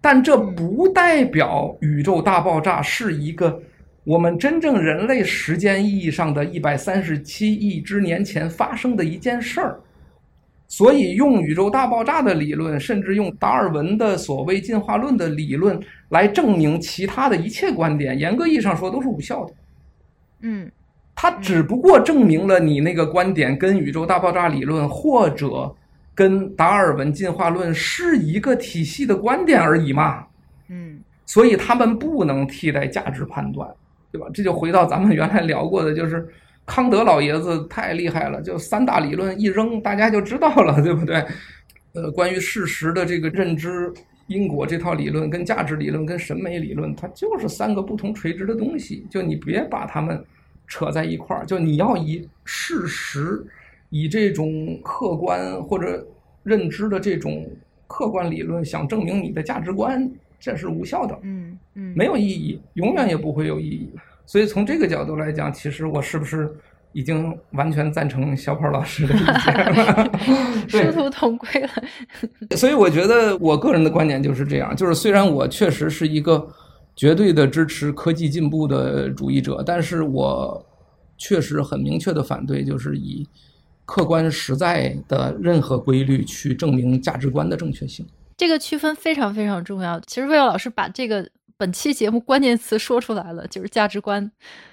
但这不代表宇宙大爆炸是一个。我们真正人类时间意义上的一百三十七亿之年前发生的一件事儿，所以用宇宙大爆炸的理论，甚至用达尔文的所谓进化论的理论来证明其他的一切观点，严格意义上说都是无效的。嗯，它只不过证明了你那个观点跟宇宙大爆炸理论或者跟达尔文进化论是一个体系的观点而已嘛。嗯，所以他们不能替代价值判断。对吧？这就回到咱们原来聊过的，就是康德老爷子太厉害了，就三大理论一扔，大家就知道了，对不对？呃，关于事实的这个认知、因果这套理论，跟价值理论、跟审美理论，它就是三个不同垂直的东西。就你别把它们扯在一块儿，就你要以事实、以这种客观或者认知的这种客观理论，想证明你的价值观。这是无效的，嗯嗯，没有意义，永远也不会有意义。所以从这个角度来讲，其实我是不是已经完全赞成小跑老师的意见了？[LAUGHS] 殊途同归了。所以我觉得我个人的观点就是这样：就是虽然我确实是一个绝对的支持科技进步的主义者，但是我确实很明确的反对，就是以客观实在的任何规律去证明价值观的正确性。这个区分非常非常重要。其实魏老师把这个本期节目关键词说出来了，就是价值观。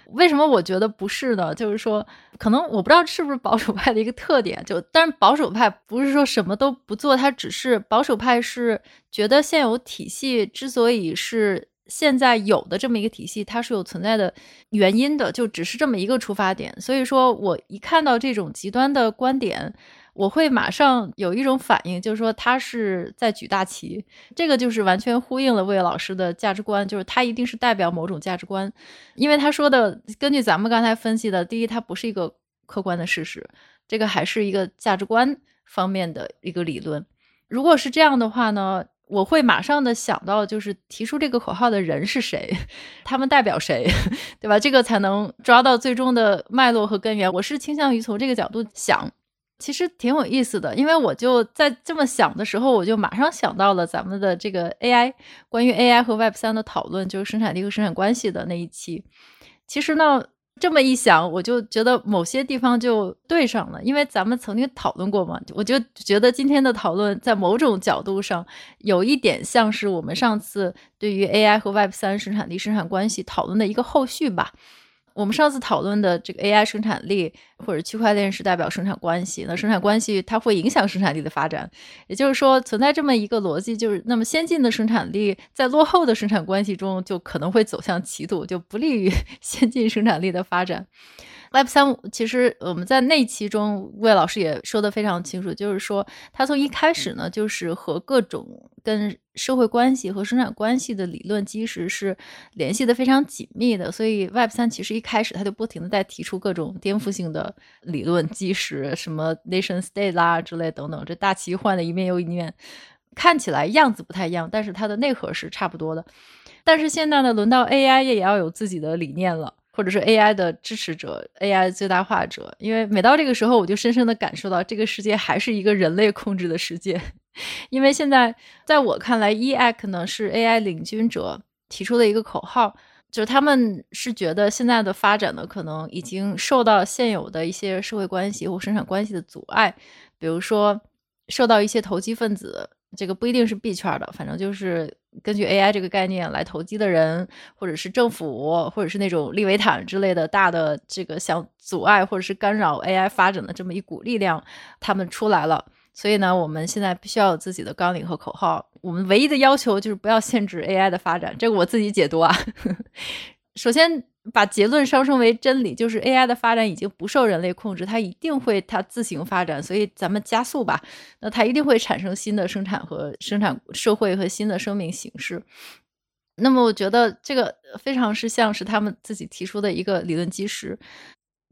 为什么我觉得不是呢？就是说，可能我不知道是不是保守派的一个特点。就，但是保守派不是说什么都不做，他只是保守派是觉得现有体系之所以是现在有的这么一个体系，它是有存在的原因的，就只是这么一个出发点。所以说我一看到这种极端的观点。我会马上有一种反应，就是说他是在举大旗，这个就是完全呼应了魏老师的价值观，就是他一定是代表某种价值观，因为他说的根据咱们刚才分析的，第一，它不是一个客观的事实，这个还是一个价值观方面的一个理论。如果是这样的话呢，我会马上的想到，就是提出这个口号的人是谁，[LAUGHS] 他们代表谁，对吧？这个才能抓到最终的脉络和根源。我是倾向于从这个角度想。其实挺有意思的，因为我就在这么想的时候，我就马上想到了咱们的这个 AI，关于 AI 和 Web 三的讨论，就是生产力和生产关系的那一期。其实呢，这么一想，我就觉得某些地方就对上了，因为咱们曾经讨论过嘛，我就觉得今天的讨论在某种角度上有一点像是我们上次对于 AI 和 Web 三生产力生产关系讨论的一个后续吧。我们上次讨论的这个 AI 生产力或者区块链是代表生产关系，那生产关系它会影响生产力的发展，也就是说存在这么一个逻辑，就是那么先进的生产力在落后的生产关系中就可能会走向歧途，就不利于 [LAUGHS] 先进生产力的发展。Web 三其实我们在那期中，魏老师也说的非常清楚，就是说他从一开始呢，就是和各种跟社会关系和生产关系的理论基石是联系的非常紧密的，所以 Web 三其实一开始他就不停的在提出各种颠覆性的理论基石，什么 nation state 啦之类等等，这大旗换了一面又一面，看起来样子不太一样，但是它的内核是差不多的。但是现在呢，轮到 AI 也要有自己的理念了。或者是 AI 的支持者，AI 最大化者，因为每到这个时候，我就深深的感受到这个世界还是一个人类控制的世界。[LAUGHS] 因为现在在我看来，EAC 呢是 AI 领军者提出的一个口号，就是他们是觉得现在的发展呢，可能已经受到现有的一些社会关系或生产关系的阻碍，比如说受到一些投机分子。这个不一定是币圈的，反正就是根据 AI 这个概念来投机的人，或者是政府，或者是那种利维坦之类的大的这个想阻碍或者是干扰 AI 发展的这么一股力量，他们出来了。所以呢，我们现在必须要有自己的纲领和口号。我们唯一的要求就是不要限制 AI 的发展。这个我自己解读啊。[LAUGHS] 首先。把结论上升为真理，就是 AI 的发展已经不受人类控制，它一定会它自行发展，所以咱们加速吧。那它一定会产生新的生产和生产社会和新的生命形式。那么我觉得这个非常是像是他们自己提出的一个理论基石。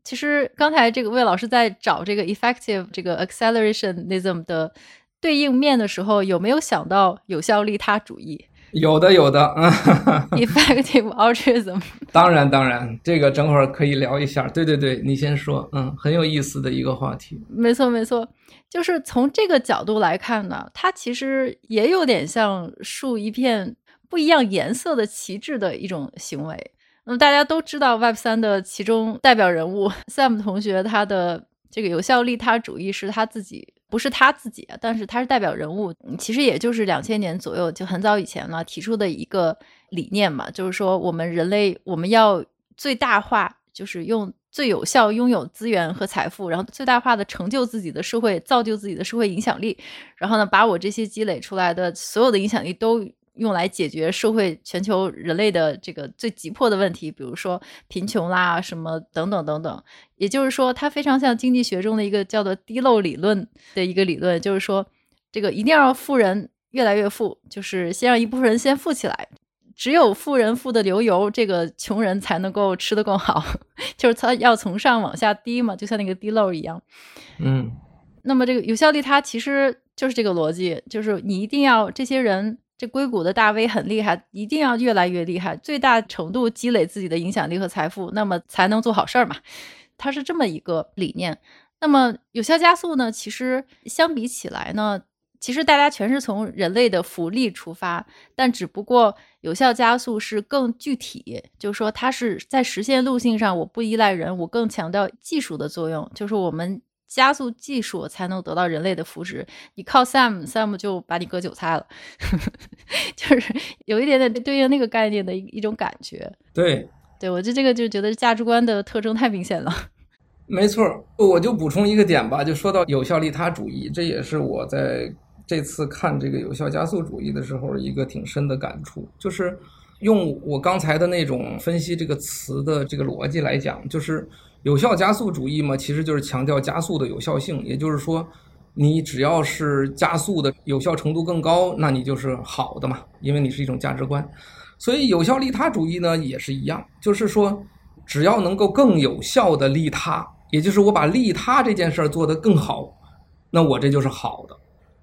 其实刚才这个魏老师在找这个 effective 这个 accelerationism 的对应面的时候，有没有想到有效利他主义？有的，有的，嗯，[LAUGHS] effective altruism，[LAUGHS] 当然，当然，这个等会儿可以聊一下。对，对，对，你先说，嗯，很有意思的一个话题。没错，没错，就是从这个角度来看呢，它其实也有点像竖一片不一样颜色的旗帜的一种行为。那么大家都知道，Web 三的其中代表人物 Sam 同学，他的这个有效利他主义是他自己。不是他自己，但是他是代表人物，其实也就是两千年左右，就很早以前了，提出的一个理念嘛，就是说我们人类我们要最大化，就是用最有效拥有资源和财富，然后最大化的成就自己的社会，造就自己的社会影响力，然后呢，把我这些积累出来的所有的影响力都。用来解决社会全球人类的这个最急迫的问题，比如说贫穷啦，什么等等等等。也就是说，它非常像经济学中的一个叫做“滴漏理论”的一个理论，就是说，这个一定要富人越来越富，就是先让一部分人先富起来，只有富人富的流油，这个穷人才能够吃得更好。[LAUGHS] 就是他要从上往下滴嘛，就像那个滴漏一样。嗯，那么这个有效率，它其实就是这个逻辑，就是你一定要这些人。这硅谷的大 V 很厉害，一定要越来越厉害，最大程度积累自己的影响力和财富，那么才能做好事儿嘛。它是这么一个理念。那么有效加速呢？其实相比起来呢，其实大家全是从人类的福利出发，但只不过有效加速是更具体，就是说它是在实现路径上，我不依赖人，我更强调技术的作用，就是我们。加速技术才能得到人类的福祉，你靠 Sam，Sam 就把你割韭菜了，[LAUGHS] 就是有一点点对应那个概念的一一种感觉。对，对我就这个就觉得价值观的特征太明显了。[LAUGHS] 没错，我就补充一个点吧，就说到有效利他主义，这也是我在这次看这个有效加速主义的时候一个挺深的感触，就是用我刚才的那种分析这个词的这个逻辑来讲，就是。有效加速主义嘛，其实就是强调加速的有效性。也就是说，你只要是加速的有效程度更高，那你就是好的嘛，因为你是一种价值观。所以有效利他主义呢也是一样，就是说，只要能够更有效的利他，也就是我把利他这件事儿做得更好，那我这就是好的。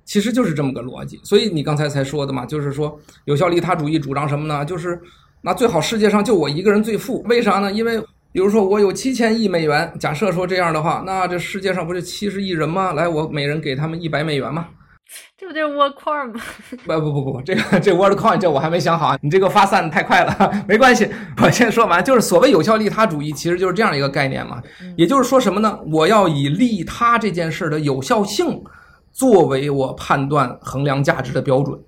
其实就是这么个逻辑。所以你刚才才说的嘛，就是说有效利他主义主张什么呢？就是那最好世界上就我一个人最富，为啥呢？因为比如说我有七千亿美元，假设说这样的话，那这世界上不是七十亿人吗？来，我每人给他们一百美元吗？这不就是 WorldCoin 吗？[LAUGHS] 不不不不，这个 [LAUGHS] 这 WorldCoin 这我还没想好，你这个发散太快了，[LAUGHS] 没关系，我先说完。就是所谓有效利他主义，其实就是这样一个概念嘛。也就是说什么呢？我要以利他这件事的有效性作为我判断衡量价值的标准。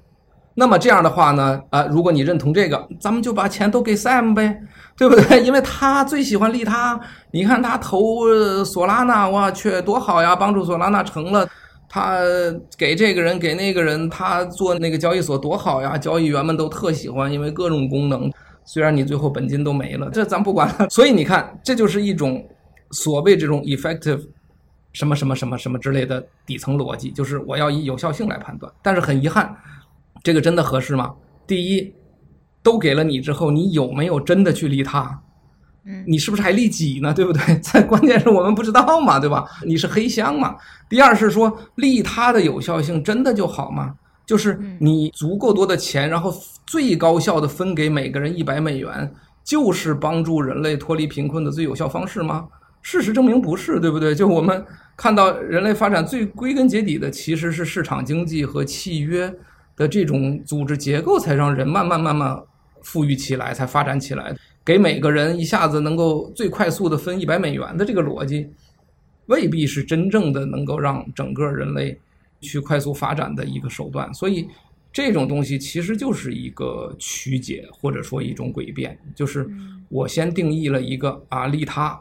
那么这样的话呢，啊、如果你认同这个，咱们就把钱都给 Sam 呗，对不对？[LAUGHS] 因为他最喜欢利他。你看他投索拉纳，我，去多好呀，帮助索拉纳成了。他给这个人给那个人，他做那个交易所多好呀！交易员们都特喜欢，因为各种功能。虽然你最后本金都没了，这咱不管了。[LAUGHS] 所以你看，这就是一种所谓这种 effective 什么什么什么什么之类的底层逻辑，就是我要以有效性来判断。但是很遗憾，这个真的合适吗？第一，都给了你之后，你有没有真的去利他？嗯你是不是还利己呢？[LAUGHS] 对不对？[LAUGHS] 在关键是我们不知道嘛，对吧？你是黑箱嘛？第二是说利他的有效性真的就好吗？就是你足够多的钱，然后最高效的分给每个人一百美元，就是帮助人类脱离贫困的最有效方式吗？事实证明不是，对不对？就我们看到人类发展最归根结底的其实是市场经济和契约的这种组织结构，才让人慢慢慢慢富裕起来，才发展起来。给每个人一下子能够最快速的分一百美元的这个逻辑，未必是真正的能够让整个人类去快速发展的一个手段。所以，这种东西其实就是一个曲解，或者说一种诡辩。就是我先定义了一个啊利他，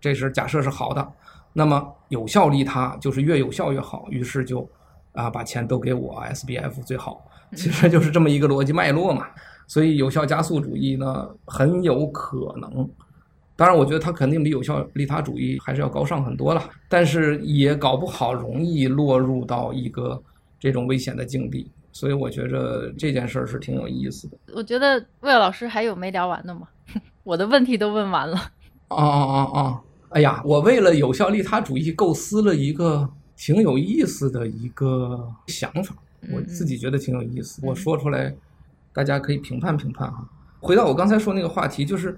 这是假设是好的，那么有效利他就是越有效越好，于是就啊把钱都给我 SBF 最好，[LAUGHS] 其实就是这么一个逻辑脉络嘛。所以有效加速主义呢，很有可能，当然我觉得它肯定比有效利他主义还是要高尚很多了，但是也搞不好容易落入到一个这种危险的境地。所以我觉着这件事儿是挺有意思的。我觉得魏老师还有没聊完的吗？[LAUGHS] 我的问题都问完了。哦哦哦哦！哎呀，我为了有效利他主义构思了一个挺有意思的一个想法，我自己觉得挺有意思，嗯、我说出来。大家可以评判评判哈。回到我刚才说那个话题，就是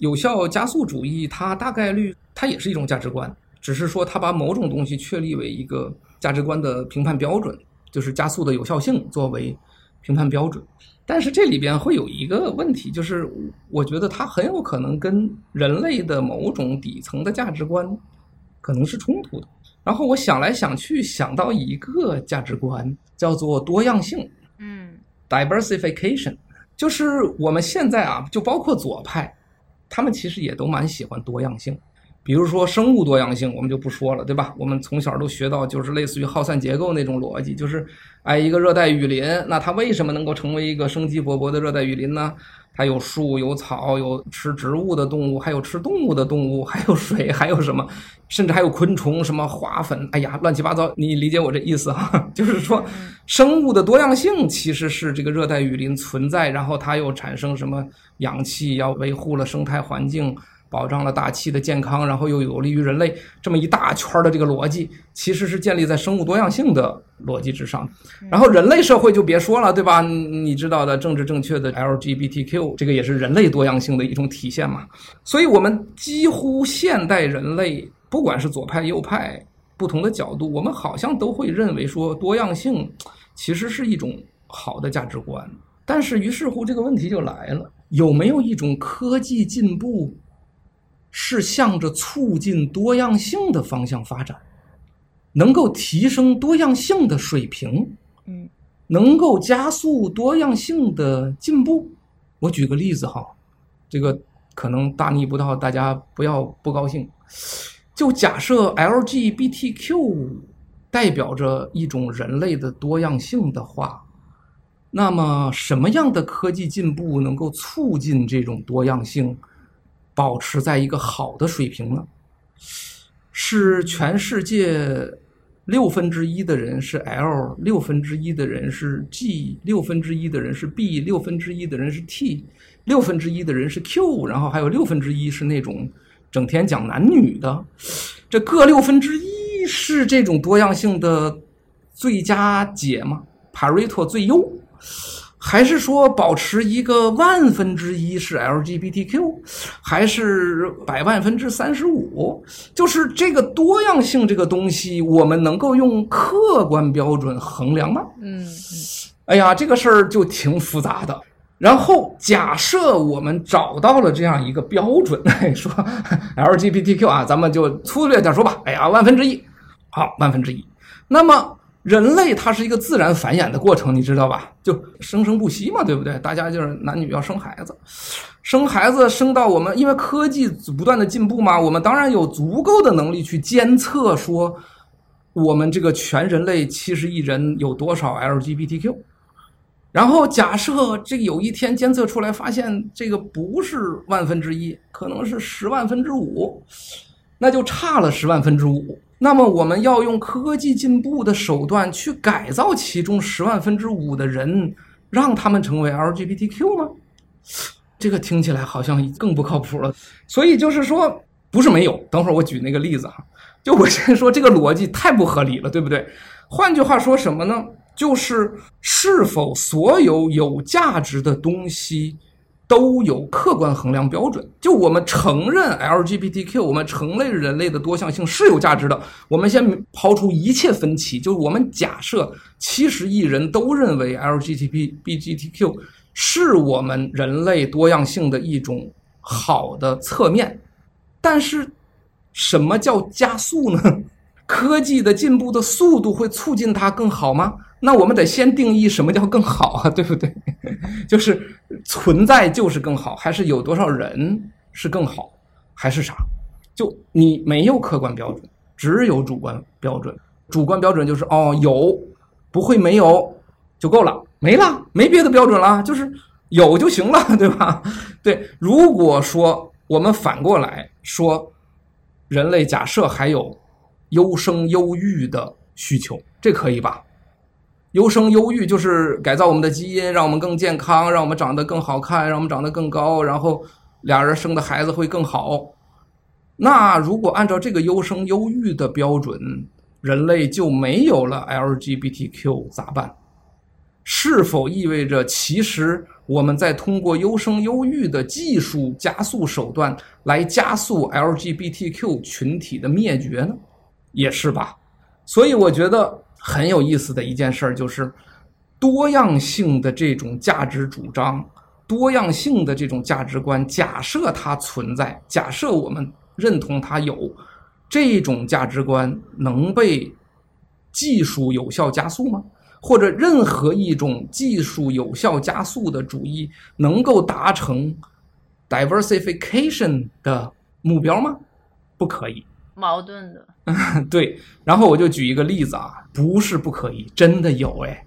有效加速主义，它大概率它也是一种价值观，只是说它把某种东西确立为一个价值观的评判标准，就是加速的有效性作为评判标准。但是这里边会有一个问题，就是我觉得它很有可能跟人类的某种底层的价值观可能是冲突的。然后我想来想去，想到一个价值观叫做多样性。嗯。Diversification，就是我们现在啊，就包括左派，他们其实也都蛮喜欢多样性。比如说生物多样性，我们就不说了，对吧？我们从小都学到，就是类似于耗散结构那种逻辑，就是哎，一个热带雨林，那它为什么能够成为一个生机勃勃的热带雨林呢？还有树，有草，有吃植物的动物，还有吃动物的动物，还有水，还有什么？甚至还有昆虫，什么花粉，哎呀，乱七八糟。你理解我这意思哈？[LAUGHS] 就是说，生物的多样性其实是这个热带雨林存在，然后它又产生什么氧气，要维护了生态环境。保障了大气的健康，然后又有利于人类，这么一大圈的这个逻辑，其实是建立在生物多样性的逻辑之上。然后人类社会就别说了，对吧？你知道的政治正确的 LGBTQ，这个也是人类多样性的一种体现嘛。所以，我们几乎现代人类，不管是左派右派，不同的角度，我们好像都会认为说多样性其实是一种好的价值观。但是，于是乎这个问题就来了：有没有一种科技进步？是向着促进多样性的方向发展，能够提升多样性的水平，嗯，能够加速多样性的进步。我举个例子哈，这个可能大逆不道，大家不要不高兴。就假设 LGBTQ 代表着一种人类的多样性的话，那么什么样的科技进步能够促进这种多样性？保持在一个好的水平呢？是全世界六分之一的人是 L，六分之一的人是 G，六分之一的人是 B，六分之一的人是 T，六分之一的人是 Q，然后还有六分之一是那种整天讲男女的。这各六分之一是这种多样性的最佳解吗？帕瑞托最优，还是说保持一个万分之一是 LGBTQ，还是百万分之三十五？就是这个多样性这个东西，我们能够用客观标准衡量吗？嗯，哎呀，这个事儿就挺复杂的。然后假设我们找到了这样一个标准，[LAUGHS] 说 LGBTQ 啊，咱们就粗略点说吧。哎呀，万分之一，好，万分之一。那么人类它是一个自然繁衍的过程，你知道吧？就生生不息嘛，对不对？大家就是男女要生孩子，生孩子生到我们，因为科技不断的进步嘛，我们当然有足够的能力去监测说，我们这个全人类七十亿人有多少 LGBTQ。然后假设这个有一天监测出来，发现这个不是万分之一，可能是十万分之五，那就差了十万分之五。那么我们要用科技进步的手段去改造其中十万分之五的人，让他们成为 LGBTQ 吗？这个听起来好像更不靠谱了。所以就是说，不是没有。等会儿我举那个例子哈，就我先说这个逻辑太不合理了，对不对？换句话说什么呢？就是是否所有有价值的东西都有客观衡量标准？就我们承认 LGBTQ，我们承认人类的多样性是有价值的。我们先抛出一切分歧，就是我们假设七十亿人都认为 LGBTQ 是我们人类多样性的一种好的侧面。但是，什么叫加速呢？科技的进步的速度会促进它更好吗？那我们得先定义什么叫更好啊，对不对？[LAUGHS] 就是存在就是更好，还是有多少人是更好，还是啥？就你没有客观标准，只有主观标准。主观标准就是哦，有不会没有就够了，没了，没别的标准了，就是有就行了，[LAUGHS] 对吧？对。如果说我们反过来说，人类假设还有优生优育的需求，这可以吧？优生优育就是改造我们的基因，让我们更健康，让我们长得更好看，让我们长得更高，然后俩人生的孩子会更好。那如果按照这个优生优育的标准，人类就没有了 LGBTQ 咋办？是否意味着其实我们在通过优生优育的技术加速手段来加速 LGBTQ 群体的灭绝呢？也是吧。所以我觉得。很有意思的一件事儿就是，多样性的这种价值主张，多样性的这种价值观，假设它存在，假设我们认同它有，这种价值观能被技术有效加速吗？或者任何一种技术有效加速的主义能够达成 diversification 的目标吗？不可以。矛盾的，[LAUGHS] 对。然后我就举一个例子啊，不是不可以，真的有哎，《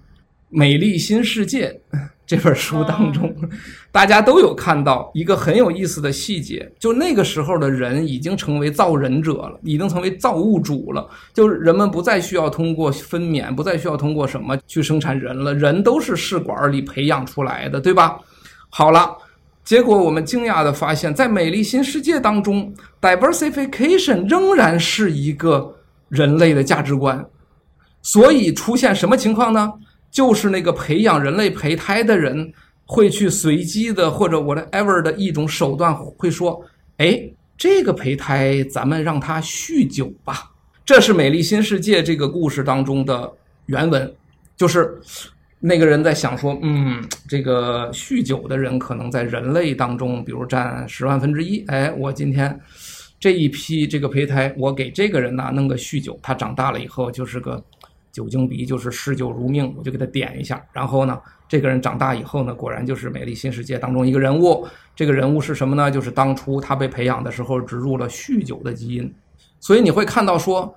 美丽新世界》[LAUGHS] 这本书当中，哦，大家都有看到一个很有意思的细节，就那个时候的人已经成为造人者了，已经成为造物主了，就是人们不再需要通过分娩，不再需要通过什么去生产人了，人都是试管里培养出来的，对吧？好了。结果我们惊讶地发现，在美丽新世界当中，diversification 仍然是一个人类的价值观。所以出现什么情况呢？就是那个培养人类胚胎的人会去随机的或者 whatever 的一种手段，会说：“哎，这个胚胎咱们让它酗酒吧。”这是美丽新世界这个故事当中的原文，就是。那个人在想说，嗯，这个酗酒的人可能在人类当中，比如占十万分之一。哎，我今天这一批这个胚胎，我给这个人呢弄个酗酒，他长大了以后就是个酒精鼻，就是嗜酒如命，我就给他点一下。然后呢，这个人长大以后呢，果然就是美丽新世界当中一个人物。这个人物是什么呢？就是当初他被培养的时候植入了酗酒的基因。所以你会看到说，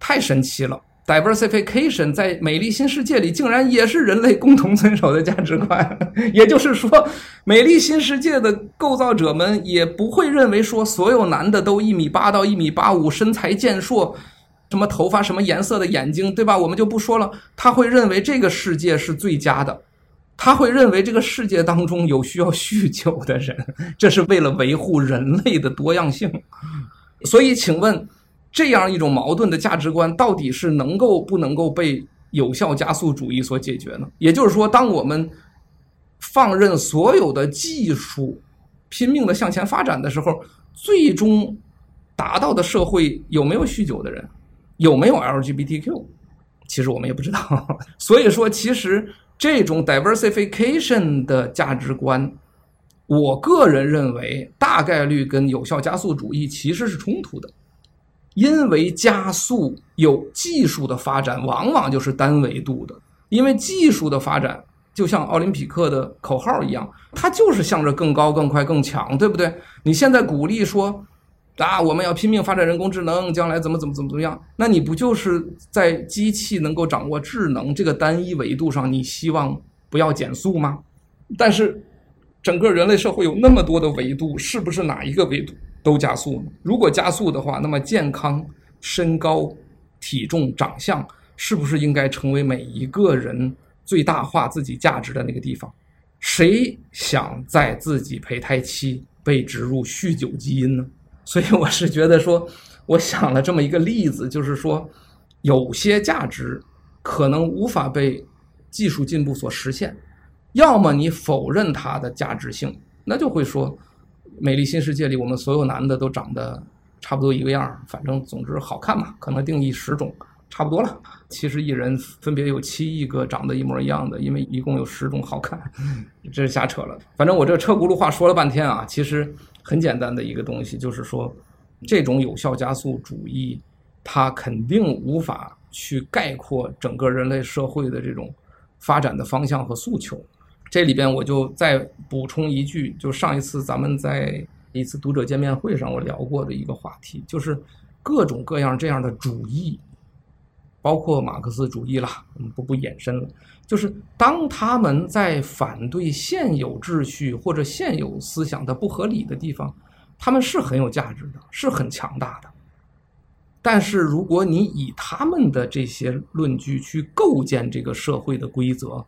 太神奇了。Diversification 在美丽新世界里竟然也是人类共同遵守的价值观，[LAUGHS] 也就是说，美丽新世界的构造者们也不会认为说所有男的都一米八到一米八五，身材健硕，什么头发什么颜色的眼睛，对吧？我们就不说了。他会认为这个世界是最佳的，他会认为这个世界当中有需要酗酒的人，这是为了维护人类的多样性。所以，请问。这样一种矛盾的价值观，到底是能够不能够被有效加速主义所解决呢？也就是说，当我们放任所有的技术拼命的向前发展的时候，最终达到的社会有没有酗酒的人，有没有 LGBTQ，其实我们也不知道。[LAUGHS] 所以说，其实这种 diversification 的价值观，我个人认为大概率跟有效加速主义其实是冲突的。因为加速有技术的发展，往往就是单维度的。因为技术的发展就像奥林匹克的口号一样，它就是向着更高、更快、更强，对不对？你现在鼓励说啊，我们要拼命发展人工智能，将来怎么怎么怎么怎么样？那你不就是在机器能够掌握智能这个单一维度上，你希望不要减速吗？但是整个人类社会有那么多的维度，是不是哪一个维度？都加速呢？如果加速的话，那么健康、身高、体重、长相，是不是应该成为每一个人最大化自己价值的那个地方？谁想在自己胚胎期被植入酗酒基因呢？所以我是觉得说，我想了这么一个例子，就是说，有些价值可能无法被技术进步所实现，要么你否认它的价值性，那就会说。美丽新世界里，我们所有男的都长得差不多一个样，反正总之好看嘛，可能定义十种差不多了。七十亿人分别有七亿个长得一模一样的，因为一共有十种好看，这是瞎扯了。反正我这车轱辘话说了半天啊，其实很简单的一个东西，就是说这种有效加速主义，它肯定无法去概括整个人类社会的这种发展的方向和诉求。这里边我就再补充一句，就上一次咱们在一次读者见面会上我聊过的一个话题，就是各种各样这样的主义，包括马克思主义啦，我们不不延伸了。就是当他们在反对现有秩序或者现有思想的不合理的地方，他们是很有价值的，是很强大的。但是如果你以他们的这些论据去构建这个社会的规则，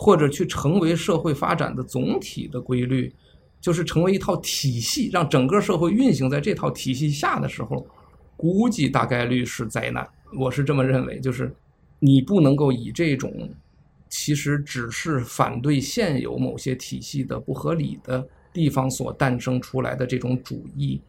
或者去成为社会发展的总体的规律，就是成为一套体系，让整个社会运行在这套体系下的时候，估计大概率是灾难。我是这么认为，就是你不能够以这种其实只是反对现有某些体系的不合理的地方所诞生出来的这种主义，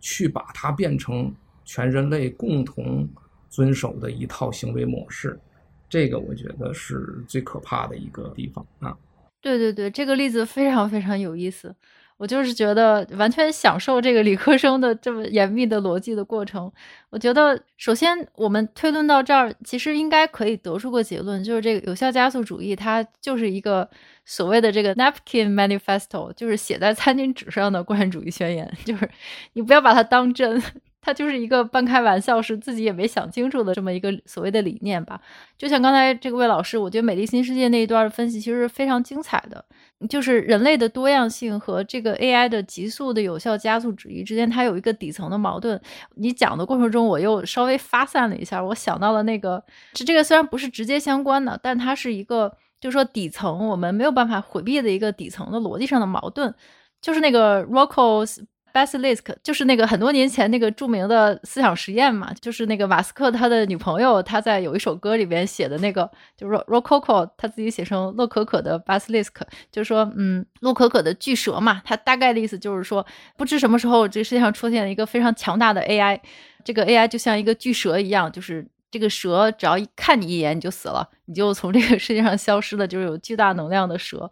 去把它变成全人类共同遵守的一套行为模式。这个我觉得是最可怕的一个地方啊！对对对，这个例子非常非常有意思。我就是觉得完全享受这个理科生的这么严密的逻辑的过程。我觉得，首先我们推论到这儿，其实应该可以得出个结论，就是这个有效加速主义它就是一个所谓的这个 napkin manifesto，就是写在餐巾纸上的共产主义宣言，[LAUGHS] 就是你不要把它当真。他就是一个半开玩笑，是自己也没想清楚的这么一个所谓的理念吧。就像刚才这个魏老师，我觉得《美丽新世界》那一段的分析其实是非常精彩的，就是人类的多样性和这个 AI 的急速的有效加速主义之间，它有一个底层的矛盾。你讲的过程中，我又稍微发散了一下，我想到了那个，这这个虽然不是直接相关的，但它是一个，就是说底层我们没有办法回避的一个底层的逻辑上的矛盾，就是那个 Rocko's。Basilisk 就是那个很多年前那个著名的思想实验嘛，就是那个马斯克他的女朋友，他在有一首歌里边写的那个，就是 Rococo 他自己写成洛可可的 Basilisk，就是说，嗯，洛可可的巨蛇嘛，他大概的意思就是说，不知什么时候这个世界上出现了一个非常强大的 AI，这个 AI 就像一个巨蛇一样，就是这个蛇只要一看你一眼你就死了，你就从这个世界上消失了，就是有巨大能量的蛇。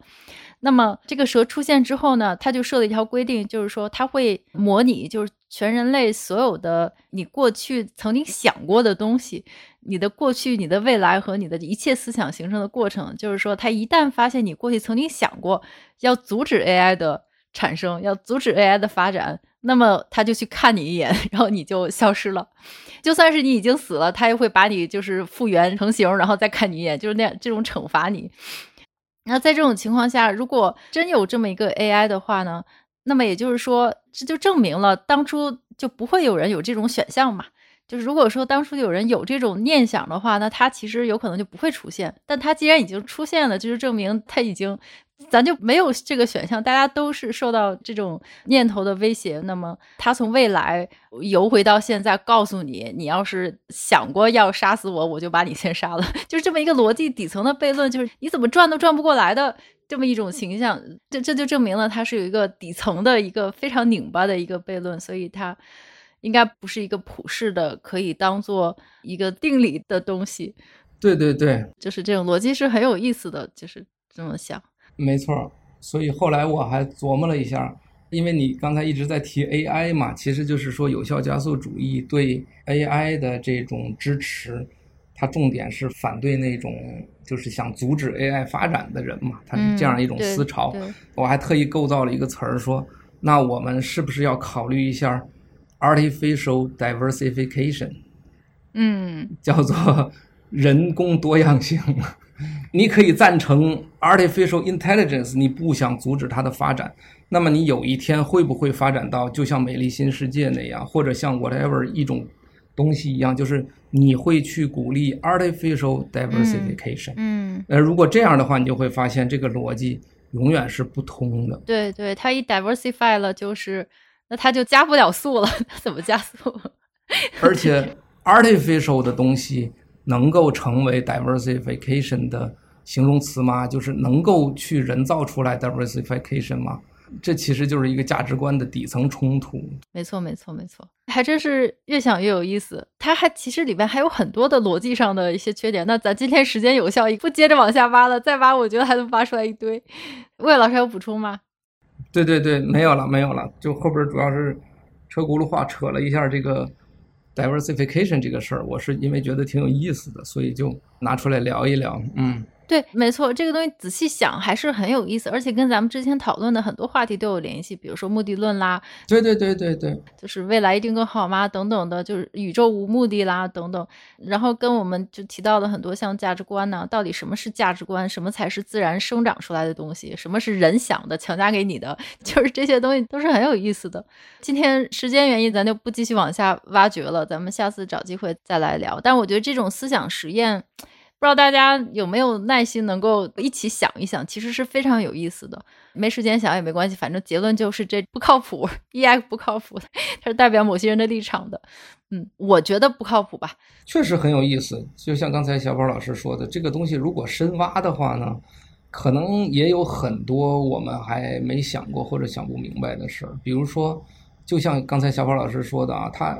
那么这个蛇出现之后呢，它就设了一条规定，就是说它会模拟，就是全人类所有的你过去曾经想过的东西，你的过去、你的未来和你的一切思想形成的过程。就是说，它一旦发现你过去曾经想过要阻止 AI 的产生，要阻止 AI 的发展，那么它就去看你一眼，然后你就消失了。就算是你已经死了，它也会把你就是复原成型，然后再看你一眼，就是那样这种惩罚你。那在这种情况下，如果真有这么一个 AI 的话呢，那么也就是说，这就证明了当初就不会有人有这种选项嘛。就是如果说当初有人有这种念想的话，那它其实有可能就不会出现。但它既然已经出现了，就是证明它已经咱就没有这个选项，大家都是受到这种念头的威胁。那么他从未来游回到现在，告诉你，你要是想过要杀死我，我就把你先杀了。[LAUGHS] 就是这么一个逻辑底层的悖论，就是你怎么转都转不过来的这么一种形象。这这就证明了它是有一个底层的一个非常拧巴的一个悖论，所以它应该不是一个普世的可以当做一个定理的东西。对对对，就是这种逻辑是很有意思的，就是这么想。没错，所以后来我还琢磨了一下，因为你刚才一直在提 AI 嘛，其实就是说有效加速主义对 AI 的这种支持，它重点是反对那种就是想阻止 AI 发展的人嘛，它是这样一种思潮。嗯、我还特意构造了一个词儿说，那我们是不是要考虑一下 artificial diversification？嗯，叫做人工多样性。你可以赞成 artificial intelligence，你不想阻止它的发展，那么你有一天会不会发展到就像美丽新世界那样，或者像 whatever 一种东西一样，就是你会去鼓励 artificial diversification？嗯，呃，如果这样的话，你就会发现这个逻辑永远是不通的。对对，它一 diversify 了，就是那它就加不了速了，它怎么加速？[LAUGHS] 而且 artificial 的东西。能够成为 diversification 的形容词吗？就是能够去人造出来 diversification 吗？这其实就是一个价值观的底层冲突。没错，没错，没错，还真是越想越有意思。它还其实里面还有很多的逻辑上的一些缺点。那咱今天时间有效，不接着往下挖了，再挖我觉得还能挖出来一堆。魏老师还有补充吗？对对对，没有了，没有了。就后边主要是车轱辘话扯了一下这个。diversification 这个事儿，我是因为觉得挺有意思的，所以就拿出来聊一聊。嗯。对，没错，这个东西仔细想还是很有意思，而且跟咱们之前讨论的很多话题都有联系，比如说目的论啦，对对对对对，就是未来一定更好吗？等等的，就是宇宙无目的啦，等等。然后跟我们就提到了很多像价值观呢，到底什么是价值观？什么才是自然生长出来的东西？什么是人想的强加给你的？[LAUGHS] 就是这些东西都是很有意思的。今天时间原因，咱就不继续往下挖掘了，咱们下次找机会再来聊。但我觉得这种思想实验。不知道大家有没有耐心能够一起想一想，其实是非常有意思的。没时间想也没关系，反正结论就是这不靠谱，[LAUGHS] EX 不靠谱，它是代表某些人的立场的。嗯，我觉得不靠谱吧。确实很有意思，就像刚才小宝老师说的，这个东西如果深挖的话呢，可能也有很多我们还没想过或者想不明白的事儿。比如说，就像刚才小宝老师说的啊，他，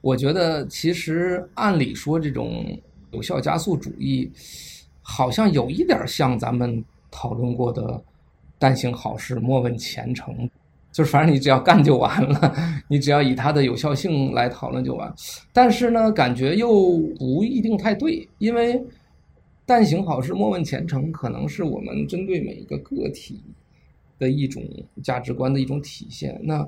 我觉得其实按理说这种。有效加速主义好像有一点像咱们讨论过的“但行好事，莫问前程”，就是反正你只要干就完了，[LAUGHS] 你只要以它的有效性来讨论就完。但是呢，感觉又不一定太对，因为“但行好事，莫问前程”可能是我们针对每一个个体的一种价值观的一种体现。那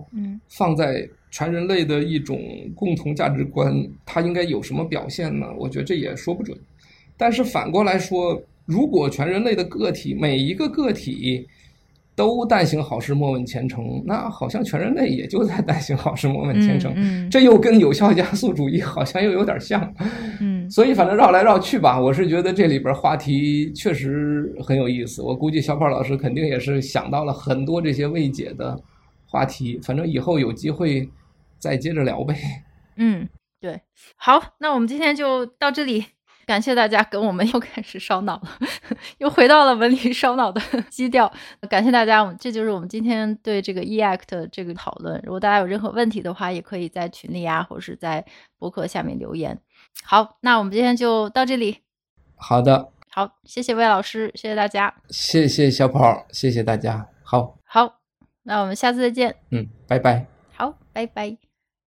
放在。全人类的一种共同价值观，它应该有什么表现呢？我觉得这也说不准。但是反过来说，如果全人类的个体每一个个体都但行好事，莫问前程，那好像全人类也就在但行好事，莫问前程。嗯嗯、这又跟有效加速主义好像又有点像。嗯，所以反正绕来绕去吧，我是觉得这里边话题确实很有意思。我估计小宝老师肯定也是想到了很多这些未解的话题。反正以后有机会。再接着聊呗。嗯，对，好，那我们今天就到这里，感谢大家跟我们 [LAUGHS] 又开始烧脑了，又回到了文理烧脑的 [LAUGHS] 基调。感谢大家，这就是我们今天对这个 EACT 这个讨论。如果大家有任何问题的话，也可以在群里啊，或者是在博客下面留言。好，那我们今天就到这里。好的，好，谢谢魏老师，谢谢大家，谢谢小跑，谢谢大家。好，好，那我们下次再见。嗯，拜拜。好，拜拜。